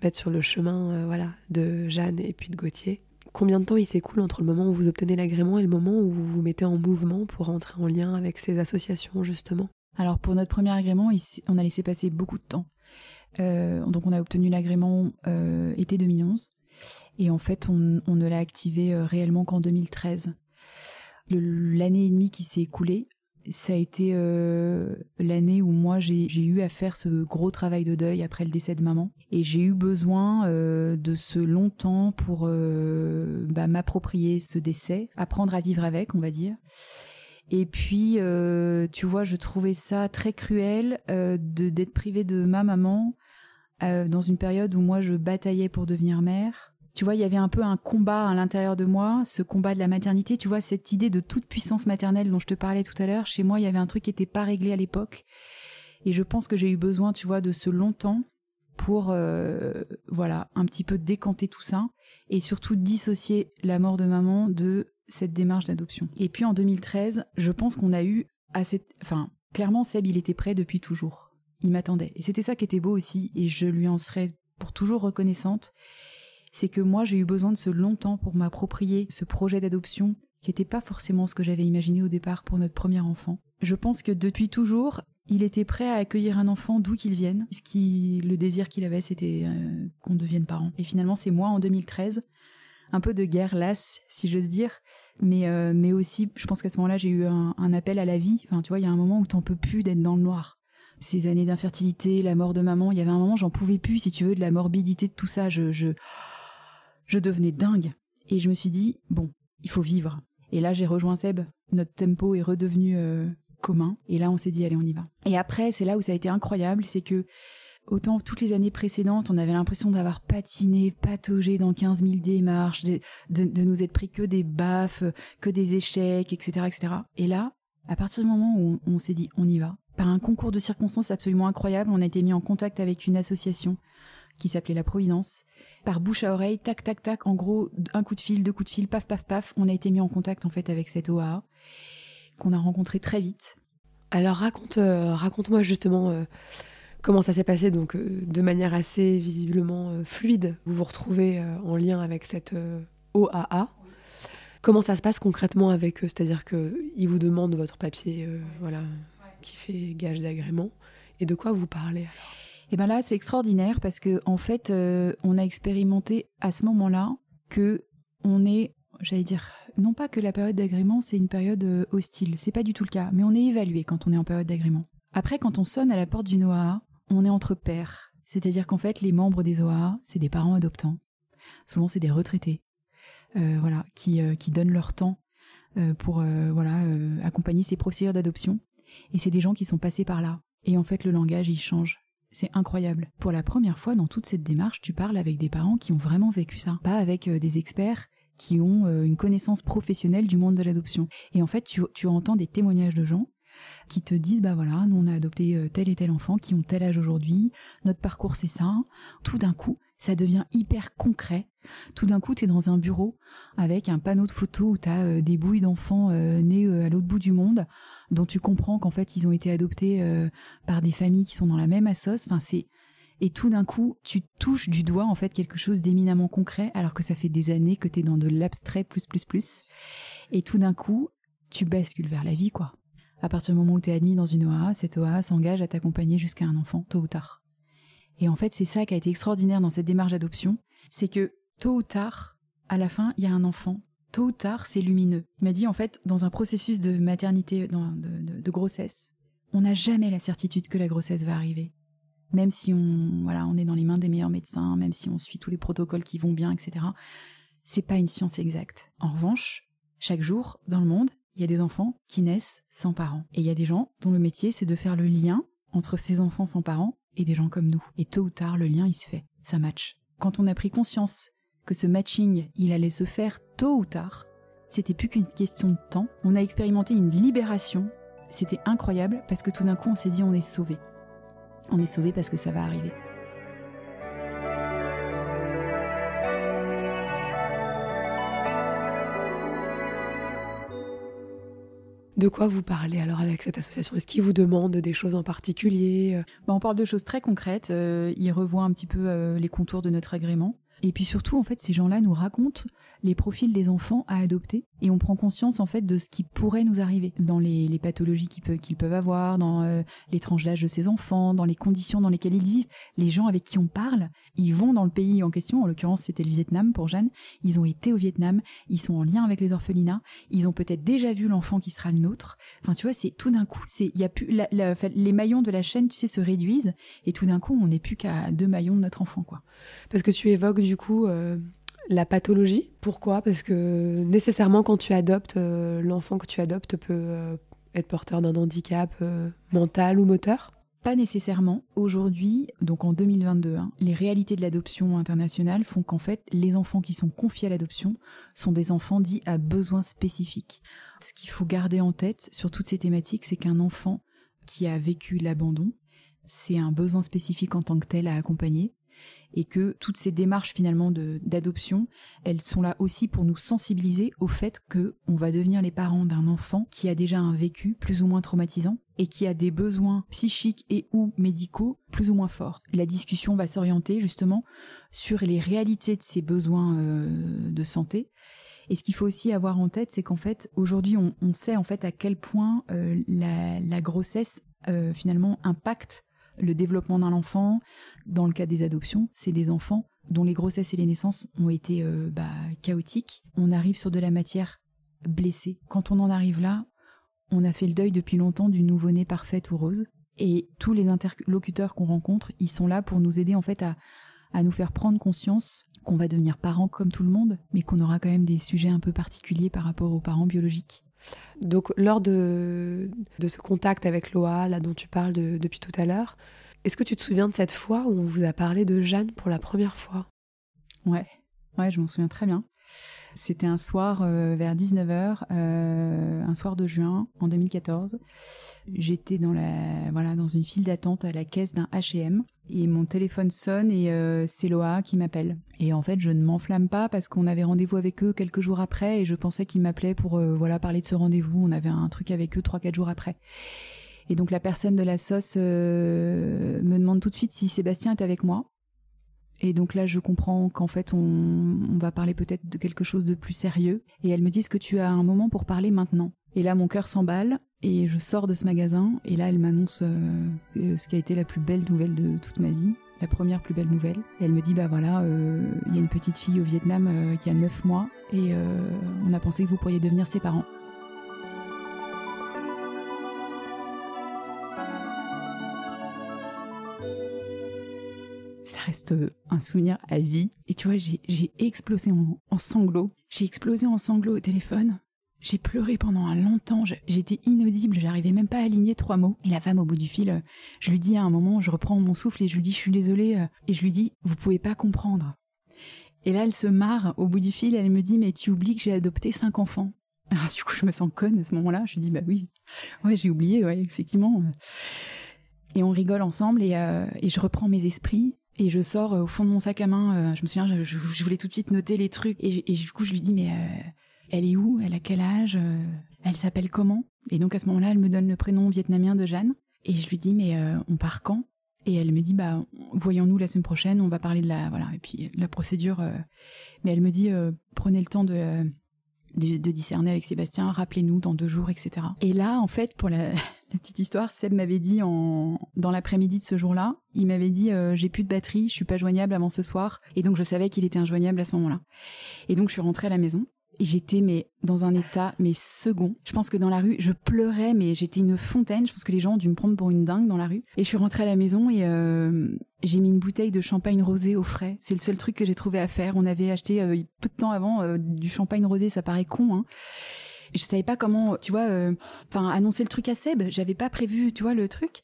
mettre sur le chemin euh, voilà, de Jeanne et puis de Gauthier. Combien de temps il s'écoule entre le moment où vous obtenez l'agrément et le moment où vous vous mettez en mouvement pour entrer en lien avec ces associations justement? Alors pour notre premier agrément, on a laissé passer beaucoup de temps. Euh, donc on a obtenu l'agrément euh, été 2011 et en fait on, ne l'a activé réellement qu'en 2013. L'année et demie qui s'est écoulée, ça a été l'année où moi j'ai eu à faire ce gros travail de deuil après le décès de maman et j'ai eu besoin euh, de ce long temps pour euh, bah, m'approprier ce décès, apprendre à vivre avec, on va dire. Et puis, tu vois, je trouvais ça très cruel de d'être privée de ma maman dans une période où moi je bataillais pour devenir mère tu vois, il y avait un peu un combat à l'intérieur de moi, ce combat de la maternité, tu vois, cette idée de toute puissance maternelle dont je te parlais tout à l'heure. Chez moi, il y avait un truc qui n'était pas réglé à l'époque. Et je pense que j'ai eu besoin, tu vois, de ce longtemps pour, euh, voilà, un petit peu décanter tout ça et surtout dissocier la mort de maman de cette démarche d'adoption. Et puis en 2013, je pense qu'on a eu assez, enfin, clairement, Seb, il était prêt depuis toujours. Il m'attendait. Et c'était ça qui était beau aussi, et je lui en serais pour toujours reconnaissante c'est que moi j'ai eu besoin de ce long temps pour m'approprier ce projet d'adoption qui n'était pas forcément ce que j'avais imaginé au départ pour notre premier enfant. Je pense que depuis toujours, il était prêt à accueillir un enfant d'où qu'il vienne. Ce qui, le désir qu'il avait, c'était euh, qu'on devienne parents. Et finalement, c'est moi en 2013, un peu de guerre lasse, si j'ose dire, mais euh, mais aussi, je pense qu'à ce moment-là, j'ai eu un, appel à la vie. Enfin, tu vois, il y a un moment où t'en peux plus d'être dans le noir. Ces années d'infertilité, la mort de maman, il y avait un moment, j'en pouvais plus, si tu veux, de la morbidité de tout ça. Je, je je devenais dingue. Et je me suis dit, bon, il faut vivre. Et là, j'ai rejoint Seb. Notre tempo est redevenu euh, commun. Et là, on s'est dit, allez, on y va. Et après, c'est là où ça a été incroyable, c'est que autant toutes les années précédentes, on avait l'impression d'avoir patiné, pataugé dans 15 000 démarches, de, nous être pris que des baffes, que des échecs, etc., etc. Et là, à partir du moment où on, on s'est dit, on y va, par un concours de circonstances absolument incroyable, on a été mis en contact avec une association qui s'appelait La Providence par bouche à oreille, tac, tac, tac, en gros, un coup de fil, deux coups de fil, paf, paf, paf, on a été mis en contact en fait avec cette OAA qu'on a rencontré très vite. Alors raconte, euh, raconte-moi justement euh, comment ça s'est passé donc euh, de manière assez visiblement fluide. Vous vous retrouvez en lien avec cette OAA. Comment ça se passe concrètement avec eux? C'est-à-dire qu'ils vous demandent votre papier, voilà, qui fait gage d'agrément. Et de quoi vous parlez alors? Et ben là, c'est extraordinaire parce que en fait, on a expérimenté à ce moment-là que on est, j'allais dire, non pas que la période d'agrément c'est une période euh, hostile, c'est pas du tout le cas, mais on est évalué quand on est en période d'agrément. Après, quand on sonne à la porte d'une OAA, on est entre pairs, c'est-à-dire qu'en fait, les membres des OAA, c'est des parents adoptants. Souvent, c'est des retraités, euh, voilà, qui, euh, qui donnent leur temps pour voilà accompagner ces procédures d'adoption. Et c'est des gens qui sont passés par là. Et en fait, le langage, il change. C'est incroyable. Pour la première fois dans toute cette démarche, tu parles avec des parents qui ont vraiment vécu ça, pas avec des experts qui ont euh, une connaissance professionnelle du monde de l'adoption. Et en fait, tu, entends des témoignages de gens qui te disent bah voilà, nous on a adopté euh, tel et tel enfant qui ont tel âge aujourd'hui, notre parcours c'est ça. Tout d'un coup, ça devient hyper concret. Tout d'un coup, tu es dans un bureau avec un panneau de photos où tu as euh, des bouilles d'enfants nés à l'autre bout du monde dont tu comprends qu'en fait ils ont été adoptés par des familles qui sont dans la même assoce. Enfin, c'est et tout d'un coup, tu touches du doigt en fait quelque chose d'éminemment concret alors que ça fait des années que tu es dans de l'abstrait plus plus plus et tout d'un coup, tu bascules vers la vie quoi. À partir du moment où tu es admis dans une OAA, cette OAA s'engage à t'accompagner jusqu'à un enfant tôt ou tard. Et en fait, c'est ça qui a été extraordinaire dans cette démarche d'adoption, c'est que tôt ou tard, à la fin, il y a un enfant. Tôt ou tard, c'est lumineux. Il m'a dit en fait, dans un processus de maternité, de grossesse, on n'a jamais la certitude que la grossesse va arriver même si on, voilà, on est dans les mains des meilleurs médecins, même si on suit tous les protocoles qui vont bien, etc. C'est pas une science exacte. En revanche, chaque jour, dans le monde, il y a des enfants qui naissent sans parents. Et il y a des gens dont le métier, c'est de faire le lien entre ces enfants sans parents et des gens comme nous. Et tôt ou tard, le lien, il se fait. Ça match. Quand on a pris conscience que ce matching, il allait se faire tôt ou tard, c'était plus qu'une question de temps. On a expérimenté une libération. C'était incroyable parce que tout d'un coup, on s'est dit on est sauvé on est sauvé parce que ça va arriver. De quoi vous parlez alors avec cette association? Est-ce qu'ils vous demandent des choses en particulier bah, On parle de choses très concrètes. Euh, ils revoient un petit peu euh, les contours de notre agrément. Et puis surtout, en fait, ces gens-là nous racontent les profils des enfants à adopter et on prend conscience en fait de ce qui pourrait nous arriver dans les, pathologies qu'ils peuvent, avoir, dans euh, les tranches d'âge de ces enfants, dans les conditions dans lesquelles ils vivent. Les gens avec qui on parle, ils vont dans le pays en question, en l'occurrence c'était le Vietnam pour Jeanne, ils ont été au Vietnam, ils sont en lien avec les orphelinats, ils ont peut-être déjà vu l'enfant qui sera le nôtre. Enfin tu vois, c'est tout d'un coup, c'est y a plus les maillons de la chaîne, tu sais, se réduisent et tout d'un coup on n'est plus qu'à deux maillons de notre enfant quoi. Parce que tu évoques du coup euh, la pathologie. Pourquoi? Parce que nécessairement, quand tu adoptes, euh, l'enfant que tu adoptes peut euh, être porteur d'un handicap euh, mental ou moteur? Pas nécessairement. Aujourd'hui, donc en 2022, hein, les réalités de l'adoption internationale font qu'en fait, les enfants qui sont confiés à l'adoption sont des enfants dits à besoins spécifiques. Ce qu'il faut garder en tête sur toutes ces thématiques, c'est qu'un enfant qui a vécu l'abandon, c'est un besoin spécifique en tant que tel à accompagner et que toutes ces démarches finalement d'adoption, elles sont là aussi pour nous sensibiliser au fait que on va devenir les parents d'un enfant qui a déjà un vécu plus ou moins traumatisant et qui a des besoins psychiques et ou médicaux plus ou moins forts. La discussion va s'orienter justement sur les réalités de ces besoins euh, de santé. Et ce qu'il faut aussi avoir en tête, c'est qu'en fait, aujourd'hui, on, sait en fait à quel point euh, la, grossesse euh, finalement impacte le développement d'un enfant. Dans le cas des adoptions, c'est des enfants dont les grossesses et les naissances ont été euh, bah, chaotiques. On arrive sur de la matière blessée. Quand on en arrive là, on a fait le deuil depuis longtemps du nouveau-né parfait ou rose. Et tous les interlocuteurs qu'on rencontre, ils sont là pour nous aider en fait à, à nous faire prendre conscience qu'on va devenir parents comme tout le monde, mais qu'on aura quand même des sujets un peu particuliers par rapport aux parents biologiques. Donc, lors de, de ce contact avec Loa, là dont tu parles depuis tout à l'heure, est-ce que tu te souviens de cette fois où on vous a parlé de Jeanne pour la première fois? Ouais, ouais, je m'en souviens très bien. C'était un soir euh, vers 19h, euh, un soir de juin en 2014. J'étais dans voilà dans une file d'attente à la caisse d'un H&M Et mon téléphone sonne et euh, c'est Loa qui m'appelle. Et en fait, je ne m'enflamme pas parce qu'on avait rendez-vous avec eux quelques jours après et je pensais qu'ils m'appelaient pour euh, voilà parler de ce rendez-vous. On avait un truc avec eux trois quatre jours après. Et donc la personne de la sauce euh, me demande tout de suite si Sébastien est avec moi. Et donc là, je comprends qu'en fait, on, va parler peut-être de quelque chose de plus sérieux. Et elle me dit, est-ce que tu as un moment pour parler maintenant Et là, mon cœur s'emballe et je sors de ce magasin. Et là, elle m'annonce euh, euh, ce qui a été la plus belle nouvelle de toute ma vie. La première plus belle nouvelle. Et elle me dit, bah voilà, euh, il y a une petite fille au Vietnam qui a 9 mois et on a pensé que vous pourriez devenir ses parents. Euh, un souvenir à vie. Et tu vois, j'ai explosé en, sanglots. J'ai explosé en sanglots au téléphone. J'ai pleuré pendant un longtemps. Je- J'étais inaudible. J'arrivais même pas à aligner trois mots. Et la femme au bout du fil, euh, je lui dis à un moment, je reprends mon souffle et je lui dis, je suis désolée. euh, Et je lui dis, vous pouvez pas comprendre. Et là, elle se marre au bout du fil. Elle me dit, mais tu oublies que j'ai adopté cinq enfants. Alors, du coup, je me sens conne à ce moment-là. Je lui dis, bah oui. Ouais, j'ai oublié, ouais, effectivement. Et on rigole ensemble et je reprends mes esprits et je sors euh, au fond de mon sac à main. euh, je me souviens, je, voulais tout de suite noter les trucs. Et, du coup, je lui dis, mais euh, elle est où? Elle a quel âge? Elle s'appelle comment? Et donc à ce moment-là, elle me donne le prénom vietnamien de Jeanne. Et je lui dis, mais on part quand? Et elle me dit, bah voyons-nous la semaine prochaine. On va parler de la voilà et puis la procédure. Mais elle me dit, prenez le temps de, de discerner avec Sébastien, rappelez-nous dans deux jours, etc. Et là, en fait, pour la, la petite histoire, Seb m'avait dit en, dans l'après-midi de ce jour-là, il m'avait dit euh, j'ai plus de batterie, je suis pas joignable avant ce soir, et donc je savais qu'il était injoignable à ce moment-là. Et donc je suis rentrée à la maison. Et j'étais mais dans un état mais second. Je pense que dans la rue, je pleurais mais j'étais une fontaine. Je pense que les gens ont dû me prendre pour une dingue dans la rue. Et je suis rentrée à la maison et euh, j'ai mis une bouteille de champagne rosé au frais. C'est le seul truc que j'ai trouvé à faire. On avait acheté euh, peu de temps avant du champagne rosé, ça paraît con hein. Je savais pas comment, tu vois, euh, enfin annoncer le truc à Seb. J'avais pas prévu, tu vois, le truc.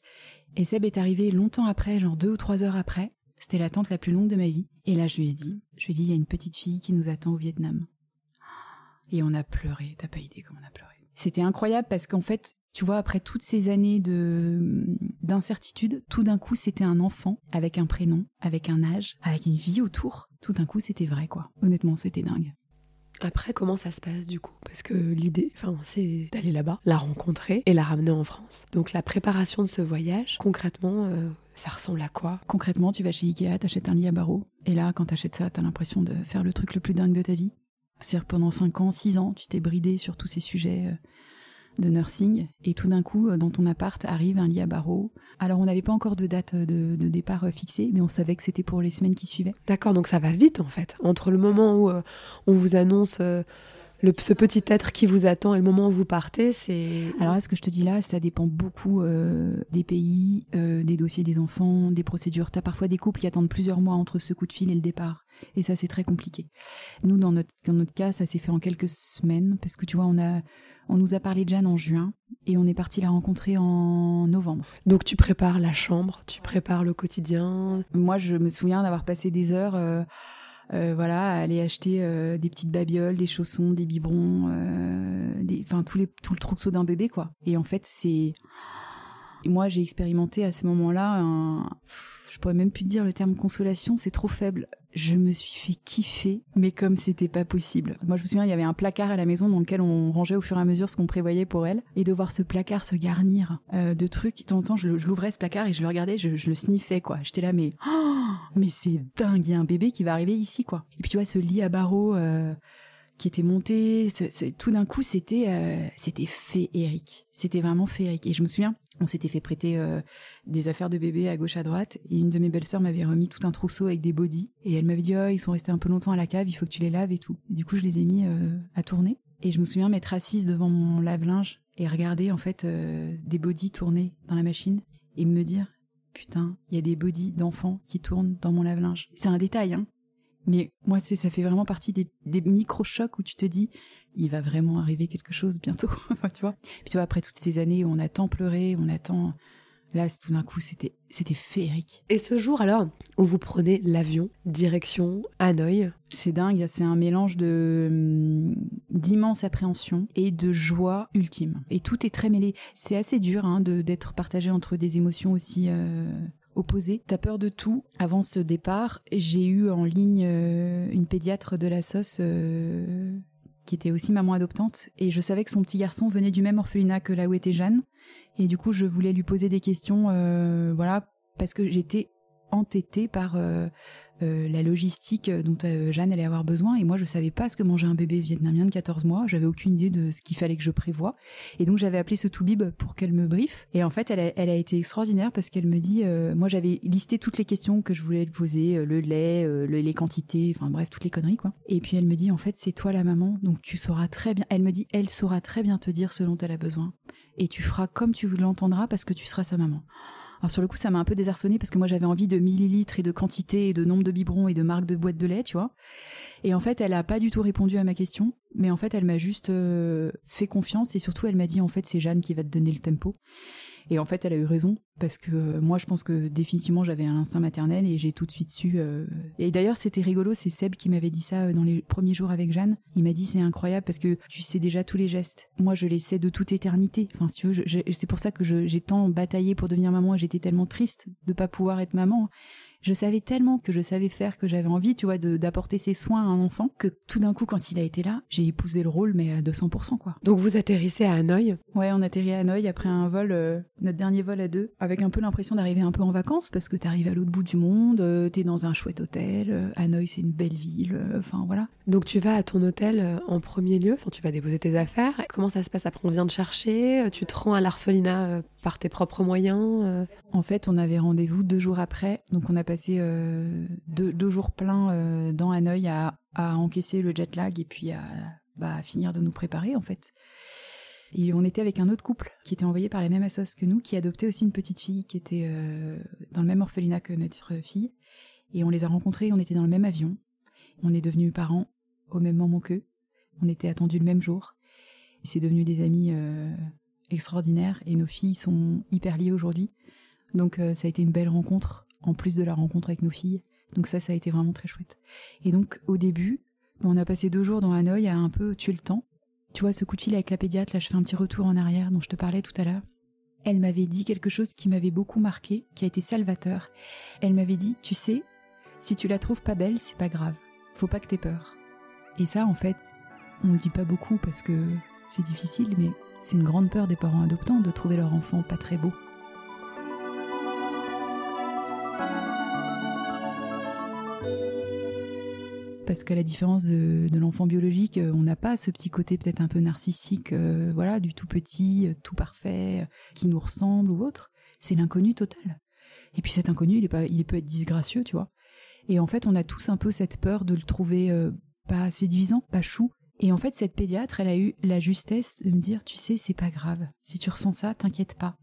Et Seb est arrivé longtemps après, genre deux ou trois heures après. C'était l'attente la plus longue de ma vie. Et là, je lui ai dit, je lui ai dit, il y a une petite fille qui nous attend au Vietnam. Et on a pleuré. T'as pas idée comment on a pleuré. C'était incroyable parce qu'en fait, tu vois, après toutes ces années de d'incertitude, tout d'un coup, c'était un enfant avec un prénom, avec un âge, avec une vie autour. Tout d'un coup, c'était vrai, quoi. Honnêtement, c'était dingue. Après, comment ça se passe du coup? Parce que l'idée, enfin, c'est d'aller là-bas, la rencontrer et la ramener en France. Donc la préparation de ce voyage, concrètement, euh, ça ressemble à quoi? Concrètement, tu vas chez Ikea, t'achètes un lit à barreaux. Et là, quand t'achètes ça, t'as l'impression de faire le truc le plus dingue de ta vie. C'est-à-dire pendant 5 ans, 6 ans, tu t'es bridé sur tous ces sujets euh, de nursing. Et tout d'un coup, euh, dans ton appart, arrive un lit à barreaux. Alors, on n'avait pas encore de date euh, de, de départ euh, fixée, mais on savait que c'était pour les semaines qui suivaient. D'accord, donc ça va vite en fait. Entre le moment où euh, on vous annonce euh, le, ce petit être qui vous attend et le moment où vous partez, c'est. Alors là, ce que je te dis là, ça dépend beaucoup euh, des pays, des dossiers des enfants, des procédures. T'as parfois des couples qui attendent plusieurs mois entre ce coup de fil et le départ. Et ça, c'est très compliqué. Nous, dans notre, dans notre cas, ça s'est fait en quelques semaines, parce que tu vois, on a, on nous a parlé de Jeanne en juin, et on est parti la rencontrer en novembre. Donc tu prépares la chambre, tu prépares le quotidien. Moi, je me souviens d'avoir passé des heures, euh, euh, voilà, à aller acheter euh, des petites babioles, des chaussons, des biberons, des, enfin tout les, tout le trousseau d'un bébé, quoi. Et en fait, c'est, moi, j'ai expérimenté à ce moment-là un, je pourrais même plus dire le terme consolation, c'est trop faible. Je me suis fait kiffer, mais comme c'était pas possible. Moi, je me souviens, il y avait un placard à la maison dans lequel on rangeait au fur et à mesure ce qu'on prévoyait pour elle, et de voir ce placard se garnir euh, de trucs. De temps en temps, je, l'ouvrais ce placard et je le regardais, je, le sniffais, quoi. J'étais là, mais oh, mais c'est dingue, il y a un bébé qui va arriver ici, quoi. Et puis tu vois, ce lit à barreaux. euh, qui était monté, tout d'un coup c'était euh, c'était féerique, c'était vraiment féerique. Et je me souviens, on s'était fait prêter euh, des affaires de bébé à gauche à droite, et une de mes belles-sœurs m'avait remis tout un trousseau avec des bodys, et elle m'avait dit oh ils sont restés un peu longtemps à la cave, il faut que tu les laves et tout. Et du coup je les ai mis euh, à tourner, et je me souviens m'être assise devant mon lave-linge et regarder en fait euh, des bodys tourner dans la machine et me dire putain il y a des bodys d'enfants qui tournent dans mon lave-linge. C'est un détail hein. Mais moi, ça fait vraiment partie des, des micro-chocs où tu te dis, il va vraiment arriver quelque chose bientôt, tu vois. Puis tu vois, après toutes ces années où on a tant pleuré, on a tant... Là, tout d'un coup, c'était c'était féerique. Et ce jour alors où vous prenez l'avion, direction Hanoï, C'est dingue, c'est un mélange de hum, d'immense appréhension et de joie ultime. Et tout est très mêlé. C'est assez dur hein, de d'être partagé entre des émotions aussi euh, opposé. T'as peur de tout. Avant ce départ, j'ai eu en ligne euh, une pédiatre de la sauce euh, qui était aussi maman adoptante et je savais que son petit garçon venait du même orphelinat que là où était Jeanne. Et du coup je voulais lui poser des questions euh, voilà parce que j'étais entêtée par euh, euh, la logistique dont Jeanne allait avoir besoin. Et moi je savais pas ce que mangeait un bébé vietnamien de 14 mois, j'avais aucune idée de ce qu'il fallait que je prévoie. Et donc j'avais appelé ce toubib pour qu'elle me briefe. Et en fait elle a, été extraordinaire parce qu'elle me dit moi j'avais listé toutes les questions que je voulais lui poser le lait, le, les quantités, enfin bref toutes les conneries quoi. Et puis elle me dit en fait c'est toi la maman donc tu sauras très bien elle me dit elle saura très bien te dire ce dont elle a besoin. Et tu feras comme tu l'entendras parce que tu seras sa maman. Alors sur le coup, ça m'a un peu désarçonné parce que moi j'avais envie de millilitres et de quantité et de nombre de biberons et de marques de boîtes de lait, tu vois. Et en fait, elle a pas du tout répondu à ma question, mais en fait, elle m'a juste euh, fait confiance et surtout elle m'a dit en fait c'est Jeanne qui va te donner le tempo. Et en fait, elle a eu raison parce que euh, moi, je pense que définitivement, j'avais un instinct maternel et j'ai tout de suite su. Euh, Et d'ailleurs, c'était rigolo. C'est Seb qui m'avait dit ça euh, dans les premiers jours avec Jeanne. Il m'a dit c'est incroyable parce que tu sais déjà tous les gestes. Moi, je les sais de toute éternité. Enfin, si tu veux, c'est pour ça que j'ai tant bataillé pour devenir maman j'étais tellement triste de pas pouvoir être maman. Je savais tellement que je savais faire, que j'avais envie, tu vois, de- d'apporter ses soins à un enfant, que tout d'un coup, quand il a été là, j'ai épousé le rôle, mais à 200%, quoi. Donc vous atterrissez à Hanoï? Ouais, on atterrit à Hanoï après un vol, euh, notre dernier vol à deux, avec un peu l'impression d'arriver un peu en vacances parce que t'arrives à l'autre bout du monde, euh, t'es dans un chouette hôtel, euh, Hanoï c'est une belle ville, euh, enfin voilà. Donc tu vas à ton hôtel en premier lieu, enfin tu vas déposer tes affaires. Comment ça se passe? Après On vient de chercher, tu te rends à l'orphelinat par tes propres moyens. euh. En fait, on avait rendez-vous deux jours après, donc on a passé euh, deux, jours pleins euh, dans Hanoï à, à encaisser le jet lag et puis à, bah, à finir de nous préparer en fait. Et on était avec un autre couple qui était envoyé par la même assoce que nous, qui adoptait aussi une petite fille qui était dans le même orphelinat que notre fille. Et on les a rencontrés, on était dans le même avion. On est devenus parents au même moment qu'eux. On était attendus le même jour. C'est devenu des amis extraordinaires et nos filles sont hyper liées aujourd'hui. Donc euh, ça a été une belle rencontre, en plus de la rencontre avec nos filles. Donc ça, ça a été vraiment très chouette. Et donc au début, on a passé deux jours dans Hanoï à un peu tuer le temps. Tu vois, ce coup de fil avec la pédiatre, là je fais un petit retour en arrière dont je te parlais tout à l'heure. Elle m'avait dit quelque chose qui m'avait beaucoup marqué, qui a été salvateur. Elle m'avait dit, tu sais, si tu la trouves pas belle, c'est pas grave. Faut pas que t'aies peur. Et ça, en fait, on le dit pas beaucoup parce que c'est difficile, mais c'est une grande peur des parents adoptants de trouver leur enfant pas très beau. Parce qu'à la différence de, l'enfant biologique, euh, on n'a pas ce petit côté peut-être un peu narcissique, euh, voilà, du tout petit, euh, tout parfait, qui nous ressemble ou autre. C'est l'inconnu total. Et puis cet inconnu, il, est pas, il peut être disgracieux, tu vois. Et en fait, on a tous un peu cette peur de le trouver pas séduisant, pas chou. Et en fait, cette pédiatre, elle a eu la justesse de me dire, tu sais, c'est pas grave. Si tu ressens ça, t'inquiète pas.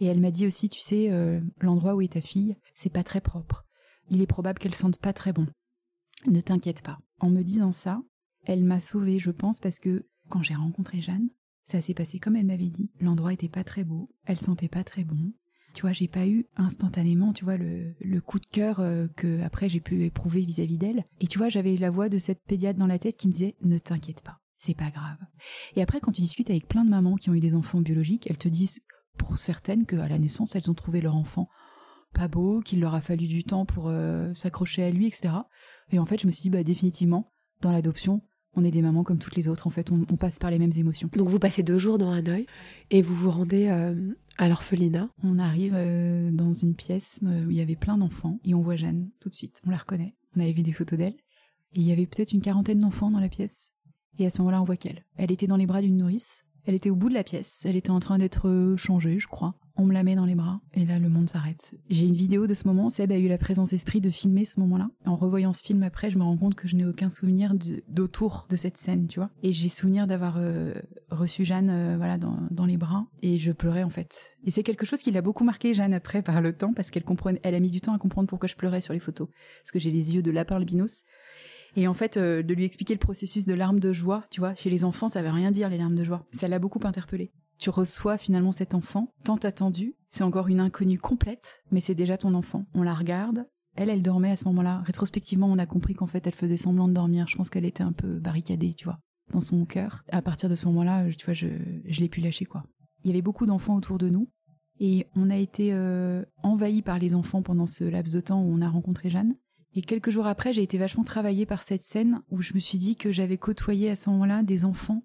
Et elle m'a dit aussi, tu sais, euh, l'endroit où est ta fille, c'est pas très propre. Il est probable qu'elle sente pas très bon. Ne t'inquiète pas. En me disant ça, elle m'a sauvée, je pense, parce que quand j'ai rencontré Jeanne, ça s'est passé comme elle m'avait dit. L'endroit était pas très beau, elle sentait pas très bon. Tu vois, j'ai pas eu instantanément, tu vois, le, coup de cœur euh, que après j'ai pu éprouver vis-à-vis d'elle. Et tu vois, j'avais la voix de cette pédiatre dans la tête qui me disait ne t'inquiète pas, c'est pas grave. Et après, quand tu discutes avec plein de mamans qui ont eu des enfants biologiques, elles te disent pour certaines qu'à la naissance, elles ont trouvé leur enfant pas beau, qu'il leur a fallu du temps pour euh, s'accrocher à lui, etc. Et en fait, je me suis dit, bah, définitivement, dans l'adoption, on est des mamans comme toutes les autres. En fait, on, passe par les mêmes émotions. Donc vous passez deux jours dans Hanoï et vous vous rendez euh, à l'orphelinat. On arrive euh, dans une pièce euh, où il y avait plein d'enfants et on voit Jeanne tout de suite. On la reconnaît. On avait vu des photos d'elle. Et il y avait peut-être une quarantaine d'enfants dans la pièce. Et à ce moment-là, on voit qu'elle. Elle était dans les bras d'une nourrice. Elle était au bout de la pièce. Elle était en train d'être euh, changée, je crois. On me la met dans les bras. Et là, le monde s'arrête. J'ai une vidéo de ce moment. Seb a eu la présence d'esprit de filmer ce moment-là. En revoyant ce film après, je me rends compte que je n'ai aucun souvenir d'autour de cette scène, tu vois. Et j'ai souvenir d'avoir reçu Jeanne, euh, voilà, dans, dans les bras. Et je pleurais, en fait. Et c'est quelque chose qui l'a beaucoup marqué, Jeanne, après, par le temps, parce qu'elle elle a mis du temps à comprendre pourquoi je pleurais sur les photos. Parce que j'ai les yeux de lapin albinos. Et en fait, euh, de lui expliquer le processus de larmes de joie, tu vois, chez les enfants, ça veut rien dire les larmes de joie. Ça l'a beaucoup interpellée. Tu reçois finalement cet enfant, tant attendu. C'est encore une inconnue complète, mais c'est déjà ton enfant. On la regarde. Elle, elle dormait à ce moment-là. Rétrospectivement, on a compris qu'en fait, elle faisait semblant de dormir. Je pense qu'elle était un peu barricadée, tu vois, dans son cœur. À partir de ce moment-là, tu vois, je, je l'ai pu lâcher, quoi. Il y avait beaucoup d'enfants autour de nous. Et on a été euh, envahi par les enfants pendant ce laps de temps où on a rencontré Jeanne. Et quelques jours après, j'ai été vachement travaillée par cette scène où je me suis dit que j'avais côtoyé à ce moment-là des enfants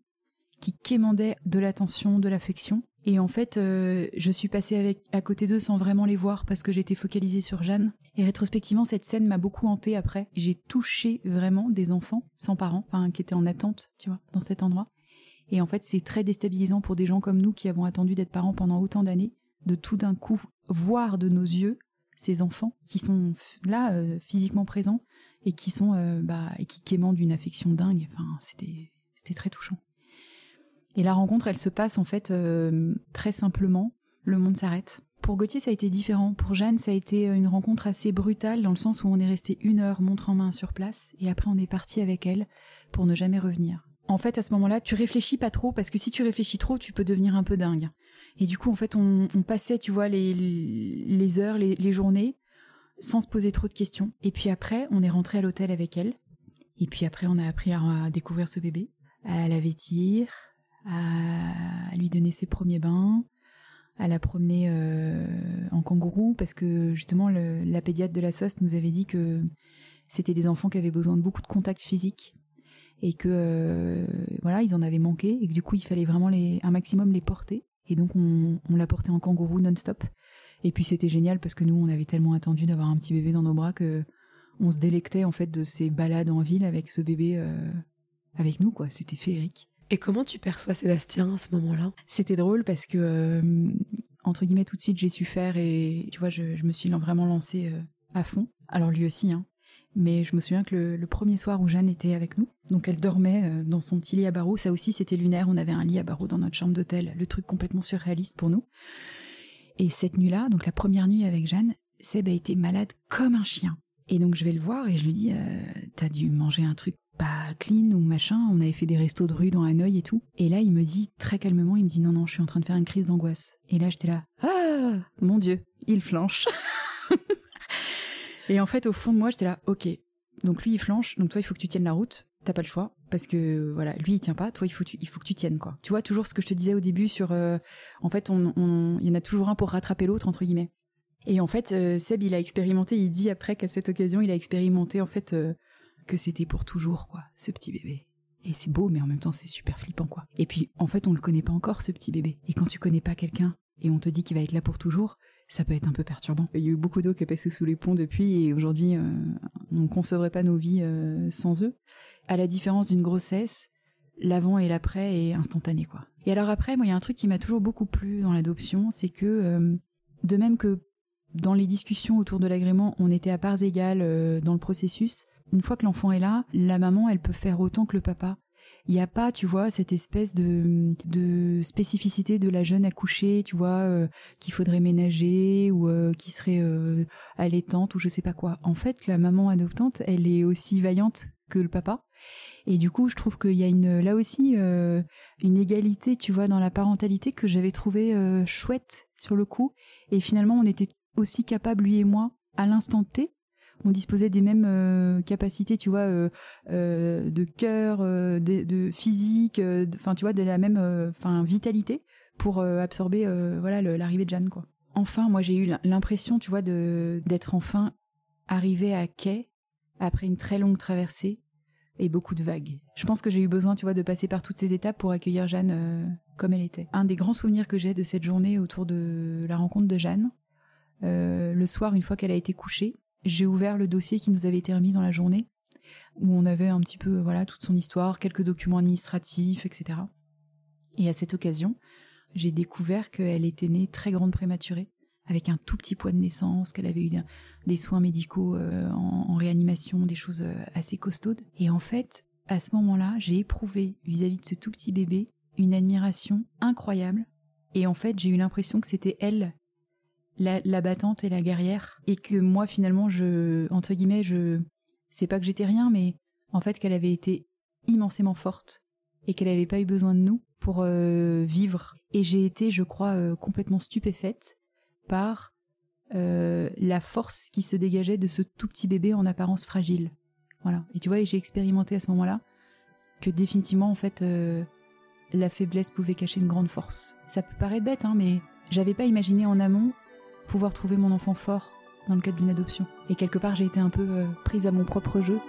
qui quémandaient de l'attention, de l'affection. Et en fait, euh, je suis passée avec, à côté d'eux sans vraiment les voir parce que j'étais focalisée sur Jeanne. Et rétrospectivement, cette scène m'a beaucoup hantée après. J'ai touché vraiment des enfants sans parents, enfin, qui étaient en attente, tu vois, dans cet endroit. Et en fait, c'est très déstabilisant pour des gens comme nous qui avons attendu d'être parents pendant autant d'années, de tout d'un coup voir de nos yeux ces enfants qui sont là euh, physiquement présents et qui sont euh, bah et qui d'une affection dingue. Enfin, c'était c'était très touchant. Et la rencontre, elle se passe en fait euh, très simplement. Le monde s'arrête. Pour Gauthier, ça a été différent. Pour Jeanne, ça a été une rencontre assez brutale dans le sens où on est resté une heure montre en main sur place et après on est parti avec elle pour ne jamais revenir. En fait, à ce moment-là, tu réfléchis pas trop parce que si tu réfléchis trop, tu peux devenir un peu dingue. Et du coup, en fait, on, passait, tu vois, les, les heures, les, les, journées, sans se poser trop de questions. Et puis après, on est rentré à l'hôtel avec elle. Et puis après, on a appris à, découvrir ce bébé, à la vêtir, à lui donner ses premiers bains, à la promener euh, en kangourou, parce que justement, la pédiatre de la SOS nous avait dit que c'était des enfants qui avaient besoin de beaucoup de contact physique et que euh, voilà ils en avaient manqué et que du coup il fallait vraiment les un maximum les porter et donc on, l'a porté en kangourou non-stop. Et puis c'était génial parce que nous on avait tellement attendu d'avoir un petit bébé dans nos bras que on se délectait en fait de ces balades en ville avec ce bébé euh, avec nous quoi. C'était féerique. Et comment tu perçois Sébastien à ce moment-là? C'était drôle parce que euh, entre guillemets tout de suite j'ai su faire et tu vois je, me suis vraiment lancée euh, à fond. Alors lui aussi hein. Mais je me souviens que le, premier soir où Jeanne était avec nous, donc elle dormait euh, dans son petit lit à barreaux, ça aussi c'était lunaire, on avait un lit à barreaux dans notre chambre d'hôtel, le truc complètement surréaliste pour nous. Et cette nuit-là, donc la première nuit avec Jeanne, Seb a été malade comme un chien. Et donc je vais le voir et je lui dis, t'as dû manger un truc pas clean ou machin, on avait fait des restos de rue dans Hanoï et tout. Et là il me dit très calmement, il me dit non non, je suis en train de faire une crise d'angoisse. Et là j'étais là, ah mon dieu, il flanche. Et en fait, au fond de moi, j'étais là, ok. Donc lui, il flanche, donc toi, il faut que tu tiennes la route. T'as pas le choix parce que voilà, lui, il tient pas. Toi, il faut, il faut que tu tiennes quoi. Tu vois toujours ce que je te disais au début sur, euh, en fait, on, il y en a toujours un pour rattraper l'autre entre guillemets. Et en fait, euh, Seb, il a expérimenté. Il dit après qu'à cette occasion, il a expérimenté en fait euh, que c'était pour toujours quoi, ce petit bébé. Et c'est beau, mais en même temps, c'est super flippant quoi. Et puis, en fait, on le connaît pas encore ce petit bébé. Et quand tu connais pas quelqu'un et on te dit qu'il va être là pour toujours, ça peut être un peu perturbant. Il y a eu beaucoup d'eau qui est passée sous les ponts depuis et aujourd'hui, euh, on ne concevrait pas nos vies euh, sans eux. À la différence d'une grossesse, l'avant et l'après est instantané, quoi. Et alors après, moi, il y a un truc qui m'a toujours beaucoup plu dans l'adoption, c'est que, euh, de même que dans les discussions autour de l'agrément, on était à parts égales dans le processus, une fois que l'enfant est là, la maman, elle peut faire autant que le papa il n'y a pas, tu vois, cette espèce de, spécificité de la jeune accouchée, tu vois, euh, qu'il faudrait ménager ou euh, qui serait euh, allaitante ou je sais pas quoi. En fait, la maman adoptante, elle est aussi vaillante que le papa. Et du coup, je trouve qu'il y a une, là aussi une égalité, tu vois, dans la parentalité que j'avais trouvé chouette sur le coup. Et finalement, on était aussi capable, lui et moi, à l'instant T, on disposait des mêmes euh, capacités, tu vois, euh, euh, de cœur, de, physique, enfin, tu vois, de la même, enfin, vitalité pour absorber, voilà, l'arrivée de Jeanne. Enfin, moi, j'ai eu l'impression, tu vois, d'être enfin arrivée à quai après une très longue traversée et beaucoup de vagues. Je pense que j'ai eu besoin, tu vois, de passer par toutes ces étapes pour accueillir Jeanne comme elle était. Un des grands souvenirs que j'ai de cette journée autour de la rencontre de Jeanne, le soir, une fois qu'elle a été couchée, j'ai ouvert le dossier qui nous avait été remis dans la journée, où on avait un petit peu voilà toute son histoire, quelques documents administratifs, etc. Et à cette occasion, j'ai découvert qu'elle était née très grande prématurée, avec un tout petit poids de naissance, qu'elle avait eu des soins médicaux euh, en, réanimation, des choses euh, assez costaudes. Et en fait, à ce moment-là, j'ai éprouvé vis-à-vis de ce tout petit bébé une admiration incroyable. Et en fait, j'ai eu l'impression que c'était elle la, battante et la guerrière et que moi finalement je entre guillemets je c'est pas que j'étais rien mais en fait qu'elle avait été immensément forte et qu'elle n'avait pas eu besoin de nous pour euh, vivre. Et j'ai été je crois euh, complètement stupéfaite par euh, la force qui se dégageait de ce tout petit bébé en apparence fragile. Voilà. Et tu vois j'ai expérimenté à ce moment-là que définitivement en fait la faiblesse pouvait cacher une grande force. Ça peut paraître bête hein mais j'avais pas imaginé en amont pouvoir trouver mon enfant fort dans le cadre d'une adoption. Et quelque part, j'ai été un peu euh, prise à mon propre jeu.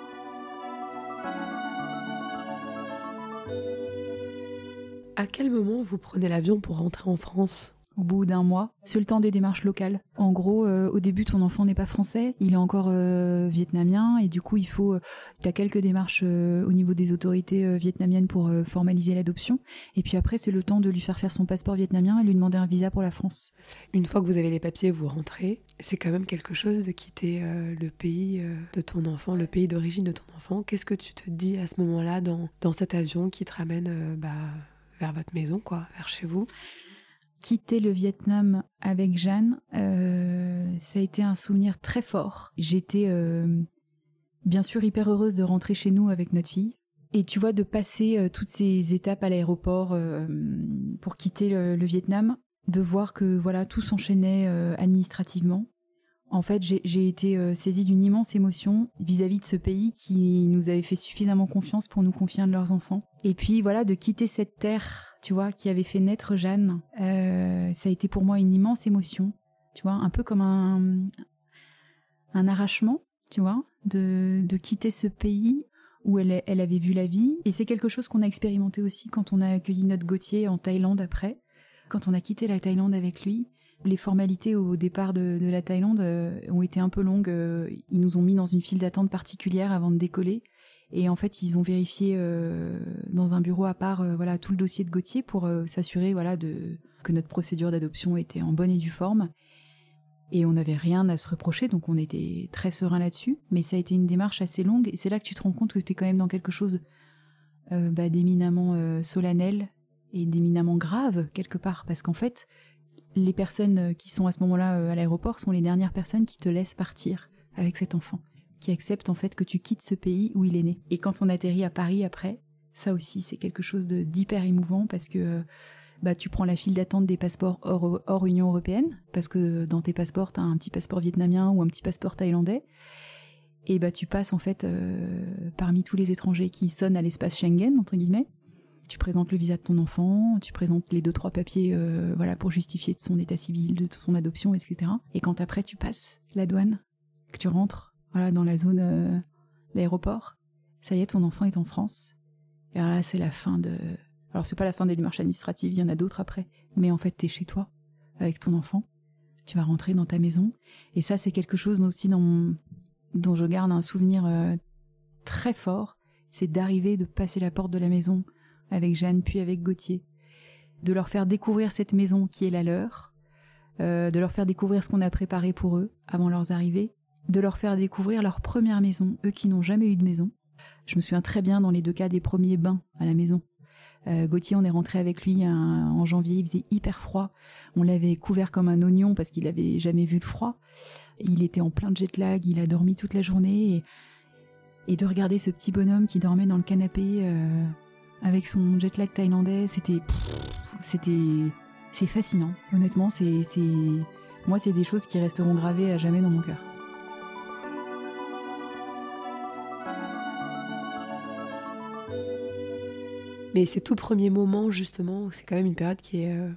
À quel moment vous prenez l'avion pour rentrer en France? Au bout d'un mois. C'est le temps des démarches locales. En gros, euh, au début, ton enfant n'est pas français, il est encore euh, vietnamien et du coup, il faut, euh, tu as quelques démarches au niveau des autorités vietnamiennes pour formaliser l'adoption. Et puis après, c'est le temps de lui faire faire son passeport vietnamien et lui demander un visa pour la France. Une fois que vous avez les papiers, vous rentrez. C'est quand même quelque chose de quitter le pays de ton enfant, le pays d'origine de ton enfant. Qu'est-ce que tu te dis à ce moment-là dans, dans cet avion qui te ramène bah, vers votre maison, quoi, vers chez vous? Quitter le Vietnam avec Jeanne, euh, ça a été un souvenir très fort. J'étais euh, bien sûr hyper heureuse de rentrer chez nous avec notre fille. Et tu vois, de passer euh, toutes ces étapes à l'aéroport pour quitter le, Vietnam, de voir que voilà tout s'enchaînait administrativement. En fait, j'ai été saisie d'une immense émotion vis-à-vis -vis de ce pays qui nous avait fait suffisamment confiance pour nous confier un de leurs enfants. Et puis voilà, de quitter cette terre tu vois, qui avait fait naître Jeanne, euh, ça a été pour moi une immense émotion, tu vois, un peu comme un, un arrachement, tu vois, de, de quitter ce pays où elle, elle avait vu la vie. Et c'est quelque chose qu'on a expérimenté aussi quand on a accueilli notre Gauthier en Thaïlande après. Quand on a quitté la Thaïlande avec lui, les formalités au départ de, la Thaïlande euh, ont été un peu longues. Euh, ils nous ont mis dans une file d'attente particulière avant de décoller. Et en fait, ils ont vérifié euh, dans un bureau à part, voilà, tout le dossier de Gauthier pour s'assurer, voilà, de que notre procédure d'adoption était en bonne et due forme. Et on n'avait rien à se reprocher, donc on était très serein là-dessus. Mais ça a été une démarche assez longue, et c'est là que tu te rends compte que tu es quand même dans quelque chose bah, d'éminemment solennel et d'éminemment grave quelque part, parce qu'en fait, les personnes qui sont à ce moment-là à l'aéroport sont les dernières personnes qui te laissent partir avec cet enfant qui accepte en fait que tu quittes ce pays où il est né. Et quand on atterrit à Paris après, ça aussi c'est quelque chose d'hyper émouvant parce que euh, bah tu prends la file d'attente des passeports hors, Union européenne parce que dans tes passeports t'as un petit passeport vietnamien ou un petit passeport thaïlandais et bah tu passes en fait euh, parmi tous les étrangers qui sonnent à l'espace Schengen entre guillemets. Tu présentes le visa de ton enfant, tu présentes les deux trois papiers euh, voilà pour justifier de son état civil, de son adoption, etc. Et quand après tu passes la douane, que tu rentres voilà, dans la zone euh, l'aéroport. Ça y est, ton enfant est en France. Et là, c'est la fin de. Alors, c'est pas la fin des démarches administratives, il y en a d'autres après. Mais en fait, t'es chez toi, avec ton enfant. Tu vas rentrer dans ta maison. Et ça, c'est quelque chose aussi dont, je garde un souvenir euh, très fort. C'est d'arriver, de passer la porte de la maison avec Jeanne, puis avec Gauthier. De leur faire découvrir cette maison qui est la leur. Euh, de leur faire découvrir ce qu'on a préparé pour eux avant leurs arrivées de leur faire découvrir leur première maison, eux qui n'ont jamais eu de maison. Je me souviens très bien dans les deux cas des premiers bains à la maison. Euh, Gauthier, on est rentré avec lui en janvier, il faisait hyper froid. On l'avait couvert comme un oignon parce qu'il avait jamais vu le froid. Il était en plein jet lag, il a dormi toute la journée et, de regarder ce petit bonhomme qui dormait dans le canapé euh, avec son jet lag thaïlandais, c'était c'était c'est fascinant. Honnêtement, c'est moi c'est des choses qui resteront gravées à jamais dans mon cœur. Mais ces tout premiers moments, justement, c'est quand même une période qui est, euh,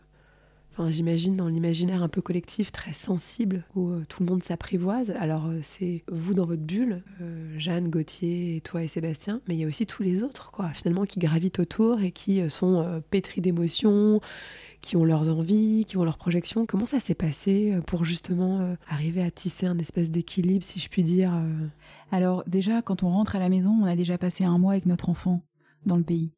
enfin, j'imagine, dans l'imaginaire un peu collectif, très sensible, où euh, tout le monde s'apprivoise. Alors, euh, c'est vous dans votre bulle, Jeanne, Gauthier, toi et Sébastien, mais il y a aussi tous les autres, quoi, finalement, qui gravitent autour et qui sont pétris d'émotions, qui ont leurs envies, qui ont leurs projections. Comment ça s'est passé pour justement arriver à tisser un espèce d'équilibre, si je puis dire Alors déjà, quand on rentre à la maison, on a déjà passé un mois avec notre enfant dans le pays.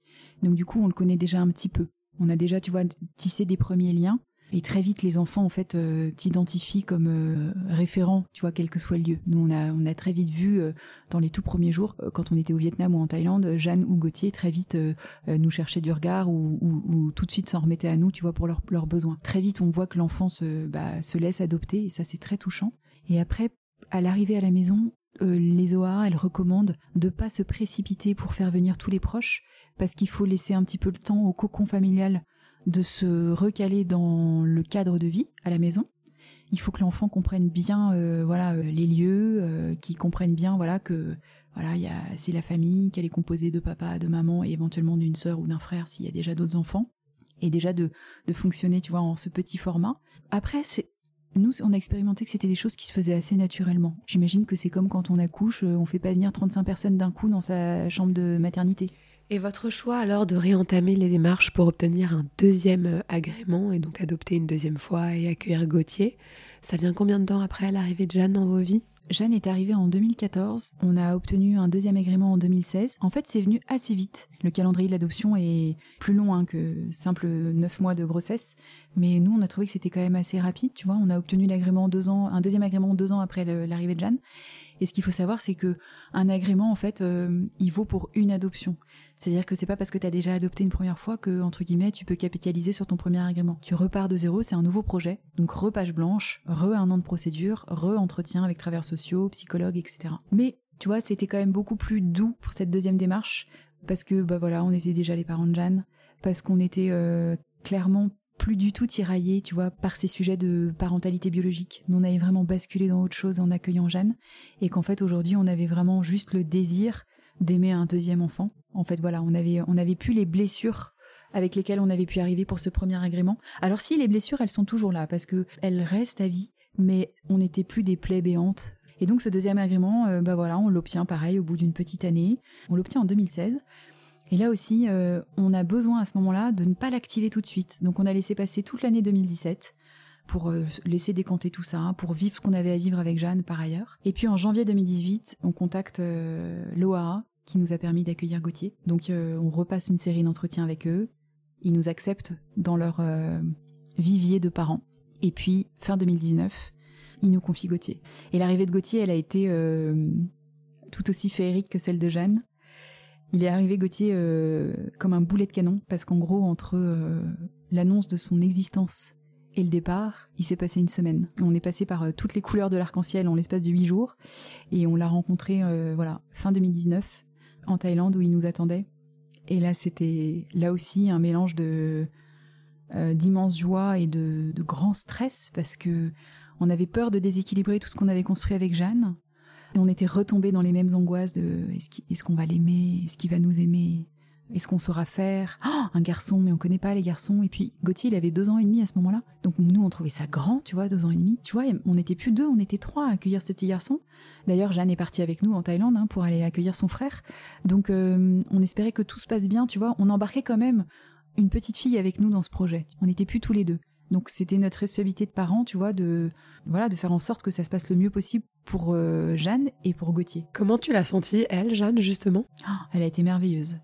Donc du coup, on le connaît déjà un petit peu. On a déjà, tu vois, tissé des premiers liens. Et très vite, les enfants, en fait, euh, t'identifient comme euh, référent, tu vois, quel que soit le lieu. Nous, on a, on a très vite vu, euh, dans les tout premiers jours, quand on était au Vietnam ou en Thaïlande, Jeanne ou Gauthier, très vite, nous cherchaient du regard ou, ou, tout de suite s'en remettaient à nous, tu vois, pour leurs besoins. Très vite, on voit que l'enfant se, bah, se laisse adopter, et ça, c'est très touchant. Et après, à l'arrivée à la maison, les OA, elles recommandent de pas se précipiter pour faire venir tous les proches, parce qu'il faut laisser un petit peu le temps au cocon familial de se recaler dans le cadre de vie à la maison. Il faut que l'enfant comprenne bien, euh, voilà, euh, les lieux, euh, qu'il comprenne bien, voilà, que voilà, il c'est la famille, qu'elle est composée de papa, de maman et éventuellement d'une sœur ou d'un frère s'il y a déjà d'autres enfants. et déjà de, de fonctionner, tu vois, en ce petit format. Après, c'est nous, on a expérimenté que c'était des choses qui se faisaient assez naturellement. J'imagine que c'est comme quand on accouche, on fait pas venir 35 personnes d'un coup dans sa chambre de maternité. Et votre choix alors de réentamer les démarches pour obtenir un deuxième euh, agrément et donc adopter une deuxième fois et accueillir Gauthier, ça vient combien de temps après l'arrivée de Jeanne dans vos vies? Jeanne est arrivée en 2014, on a obtenu un deuxième agrément en 2016. En fait, c'est venu assez vite. Le calendrier de l'adoption est plus long hein, que simple neuf mois de grossesse, mais nous, on a trouvé que c'était quand même assez rapide, tu vois. On a obtenu l'agrément deux ans, un deuxième agrément deux ans après l'arrivée de Jeanne. Et ce qu'il faut savoir, c'est que un agrément, en fait, euh, il vaut pour une adoption. C'est-à-dire que c'est pas parce que tu as déjà adopté une première fois que, entre guillemets, tu peux capitaliser sur ton premier agrément. Tu repars de zéro, c'est un nouveau projet. Donc, repage blanche, re un an de procédure, re entretien avec travers sociaux, psychologues, etc. Mais, tu vois, c'était quand même beaucoup plus doux pour cette deuxième démarche parce que, bah voilà, on était déjà les parents de Jeanne, parce qu'on était euh, clairement plus du tout tiraillé, tu vois, par ces sujets de parentalité biologique. On avait vraiment basculé dans autre chose en accueillant Jeanne, et qu'en fait, aujourd'hui, on avait vraiment juste le désir d'aimer un deuxième enfant. En fait, voilà, on avait, on plus les blessures avec lesquelles on avait pu arriver pour ce premier agrément. Alors si les blessures, elles sont toujours là, parce que elles restent à vie, mais on n'était plus des plaies béantes. Et donc ce deuxième agrément, euh, bah voilà, on l'obtient pareil au bout d'une petite année. On l'obtient en 2016. Et là aussi, euh, on a besoin à ce moment-là de ne pas l'activer tout de suite. Donc on a laissé passer toute l'année 2017 pour euh, laisser décanter tout ça, pour vivre ce qu'on avait à vivre avec Jeanne par ailleurs. Et puis en janvier 2018, on contacte euh, l'OAA qui nous a permis d'accueillir Gauthier. Donc on repasse une série d'entretiens avec eux. Ils nous acceptent dans leur vivier de parents. Et puis fin 2019, ils nous confient Gauthier. Et l'arrivée de Gauthier, elle a été tout aussi féerique que celle de Jeanne. Il est arrivé Gauthier euh, comme un boulet de canon parce qu'en gros entre euh, l'annonce de son existence et le départ, il s'est passé une semaine. On est passé par euh, toutes les couleurs de l'arc-en-ciel en l'espace de huit jours et on l'a rencontré voilà fin 2019 en Thaïlande où il nous attendait. Et là c'était là aussi un mélange de d'immense joie et de, de grand stress parce que on avait peur de déséquilibrer tout ce qu'on avait construit avec Jeanne et on était retombés dans les mêmes angoisses de est-ce qu'on va l'aimer? Est-ce qu'il va nous aimer? Est-ce qu'on saura faire? Oh, Un garçon, mais on connaît pas les garçons. Et puis Gauthier, il avait deux ans et demi à ce moment-là. Donc nous, on trouvait ça grand, tu vois, deux ans et demi. Tu vois, on n'était plus deux, on était trois à accueillir ce petit garçon. D'ailleurs, Jeanne est partie avec nous en Thaïlande hein, pour aller accueillir son frère. Donc euh, on espérait que tout se passe bien, tu vois. On embarquait quand même une petite fille avec nous dans ce projet. On n'était plus tous les deux. Donc c'était notre responsabilité de parents, tu vois, de voilà, de faire en sorte que ça se passe le mieux possible pour euh, Jeanne et pour Gauthier. Comment tu l'as sentie, elle, Jeanne, justement? Ah, Elle a été merveilleuse.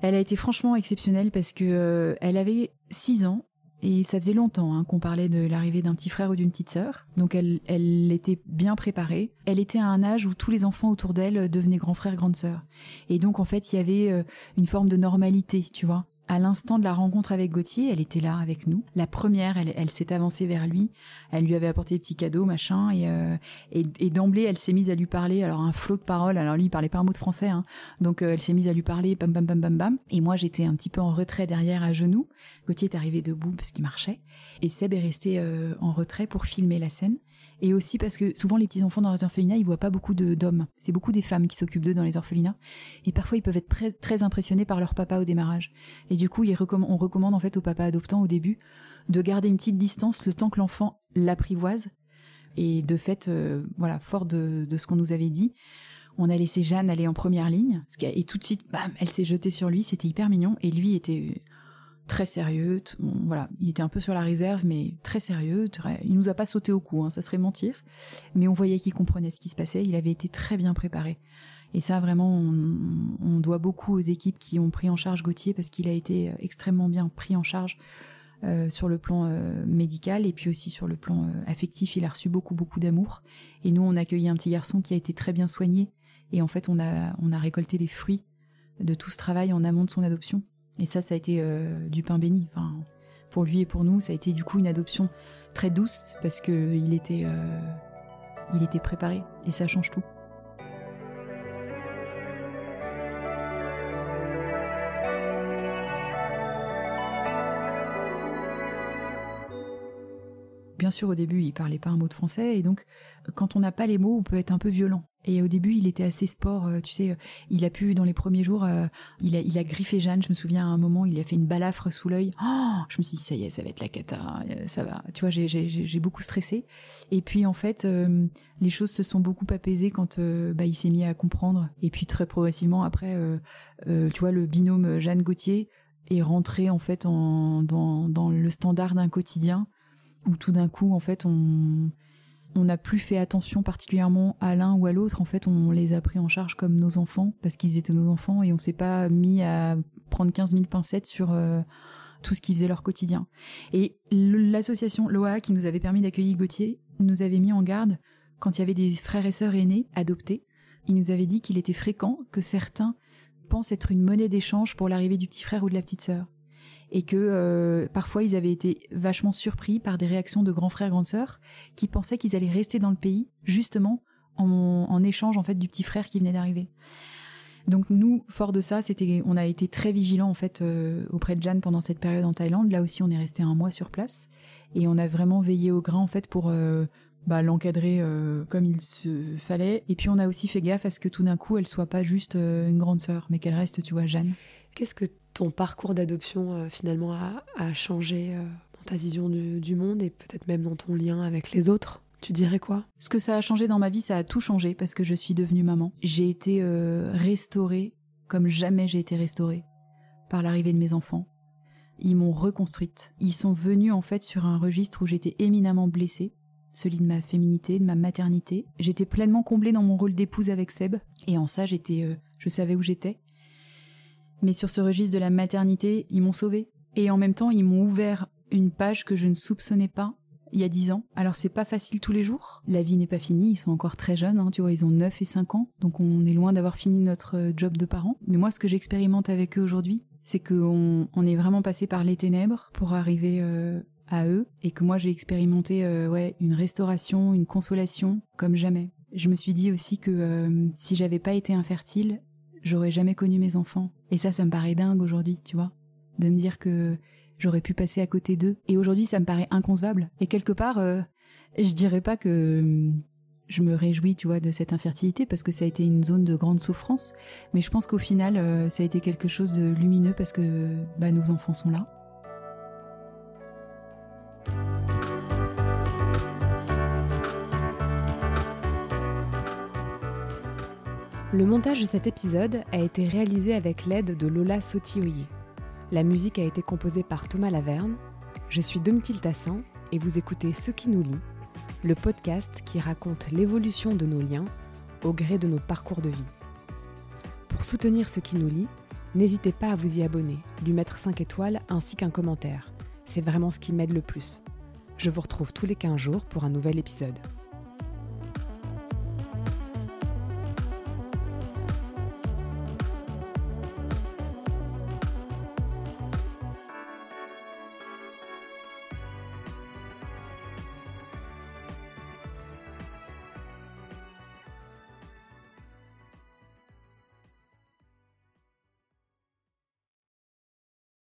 Elle a été franchement exceptionnelle parce que euh, elle avait 6 ans et ça faisait longtemps hein, qu'on parlait de l'arrivée d'un petit frère ou d'une petite sœur. Donc elle, elle était bien préparée. Elle était à un âge où tous les enfants autour d'elle devenaient grands frères, grandes sœurs. Et donc en fait, il y avait euh, une forme de normalité, tu vois à l'instant de la rencontre avec Gauthier, elle était là avec nous. La première, elle, s'est avancée vers lui, elle lui avait apporté des petits cadeaux, machin, et, euh, et, d'emblée, elle s'est mise à lui parler, alors un flot de paroles, alors lui, il parlait pas un mot de français, hein. donc euh, elle s'est mise à lui parler, bam, bam, bam, bam, bam, et moi, j'étais un petit peu en retrait derrière, à genoux. Gauthier est arrivé debout parce qu'il marchait, et Seb est resté euh, en retrait pour filmer la scène et aussi parce que souvent les petits enfants dans les orphelinats ils voient pas beaucoup d'hommes. C'est beaucoup des femmes qui s'occupent d'eux dans les orphelinats. Et parfois ils peuvent être très, impressionnés par leur papa au démarrage. Et du coup on recommande en fait au papa adoptant au début de garder une petite distance le temps que l'enfant l'apprivoise. Et de fait euh, voilà fort de, ce qu'on nous avait dit on a laissé Jeanne aller en première ligne et tout de suite bam elle s'est jetée sur lui c'était hyper mignon. Et lui était très sérieux. voilà, il était un peu sur la réserve, mais très sérieux. Très, il nous a pas sauté au cou, hein, ça serait mentir. Mais on voyait qu'il comprenait ce qui se passait. Il avait été très bien préparé. Et ça, vraiment, on, doit beaucoup aux équipes qui ont pris en charge Gauthier parce qu'il a été euh, extrêmement bien pris en charge euh, sur le plan euh, médical et puis aussi sur le plan affectif. Il a reçu beaucoup, beaucoup d'amour. Et nous, on a accueilli un petit garçon qui a été très bien soigné. Et en fait, on a, on a récolté les fruits de tout ce travail en amont de son adoption. Et ça, ça a été euh, du pain béni. Enfin, pour lui et pour nous, ça a été du coup une adoption très douce parce que il était, euh, il était préparé et ça change tout. Bien sûr, au début, il parlait pas un mot de français, et donc, quand on n'a pas les mots, on peut être un peu violent. Et au début, il était assez sport, euh, tu sais. Il a pu, dans les premiers jours, euh, il, a, griffé Jeanne. Je me souviens à un moment, il a fait une balafre sous l'œil. Oh, je me suis dit, ça y est, ça va être la cata, euh, ça va. Tu vois, j'ai beaucoup stressé. Et puis, en fait, les choses se sont beaucoup apaisées quand bah, il s'est mis à comprendre. Et puis, très progressivement, après, tu vois, le binôme Jeanne Gauthier est rentré, en fait, dans, dans le standard d'un quotidien où tout d'un coup, en fait, on on n'a plus fait attention particulièrement à l'un ou à l'autre. En fait, on les a pris en charge comme nos enfants parce qu'ils étaient nos enfants et on s'est pas mis à prendre 15 000 pincettes sur euh, tout ce qui faisait leur quotidien. Et l'association LOA qui nous avait permis d'accueillir Gauthier nous avait mis en garde quand il y avait des frères et sœurs aînés adoptés. Il nous avait dit qu'il était fréquent que certains pensent être une monnaie d'échange pour l'arrivée du petit frère ou de la petite sœur et que euh, parfois ils avaient été vachement surpris par des réactions de grands frères, grandes sœurs qui pensaient qu'ils allaient rester dans le pays justement en, échange en fait du petit frère qui venait d'arriver. Donc nous, fort de ça, c'était, on a été très vigilants en fait euh, auprès de Jeanne pendant cette période en Thaïlande. Là aussi, on est resté un mois sur place et on a vraiment veillé au grain en fait pour euh, bah, l'encadrer comme il se fallait. Et puis on a aussi fait gaffe à ce que tout d'un coup, elle soit pas juste une grande sœur, mais qu'elle reste, tu vois, Jeanne. Qu'est-ce que ton parcours d'adoption euh, finalement a, changé euh, dans ta vision du, monde et peut-être même dans ton lien avec les autres? Tu dirais quoi? Ce que ça a changé dans ma vie, ça a tout changé parce que je suis devenue maman. J'ai été euh, restaurée comme jamais j'ai été restaurée par l'arrivée de mes enfants. Ils m'ont reconstruite. Ils sont venus en fait sur un registre où j'étais éminemment blessée, celui de ma féminité, de ma maternité. J'étais pleinement comblée dans mon rôle d'épouse avec Seb et en ça j'étais je savais où j'étais mais sur ce registre de la maternité, ils m'ont sauvée. Et en même temps, ils m'ont ouvert une page que je ne soupçonnais pas il y a dix ans. Alors c'est pas facile tous les jours. La vie n'est pas finie, ils sont encore très jeunes, hein, tu vois, ils ont 9 et 5 ans, donc on est loin d'avoir fini notre euh, job de parents. Mais moi, ce que j'expérimente avec eux aujourd'hui, c'est qu'on on est vraiment passé par les ténèbres pour arriver euh, à eux, et que moi j'ai expérimenté euh, ouais une restauration, une consolation comme jamais. Je me suis dit aussi que si j'avais pas été infertile, j'aurais jamais connu mes enfants. Et ça, ça me paraît dingue aujourd'hui, tu vois, de me dire que j'aurais pu passer à côté d'eux. Et aujourd'hui, ça me paraît inconcevable. Et quelque part, euh, je dirais pas que hum, je me réjouis, tu vois, de cette infertilité parce que ça a été une zone de grande souffrance. Mais je pense qu'au final, euh, ça a été quelque chose de lumineux parce que bah, nos enfants sont là. Le montage de cet épisode a été réalisé avec l'aide de Lola Sotioye. La musique a été composée par Thomas Laverne. Je suis Domitil Tassin et vous écoutez Ce qui nous lie, le podcast qui raconte l'évolution de nos liens au gré de nos parcours de vie. Pour soutenir Ce qui nous lie, n'hésitez pas à vous y abonner, lui mettre 5 étoiles ainsi qu'un commentaire. C'est vraiment ce qui m'aide le plus. Je vous retrouve tous les 15 jours pour un nouvel épisode.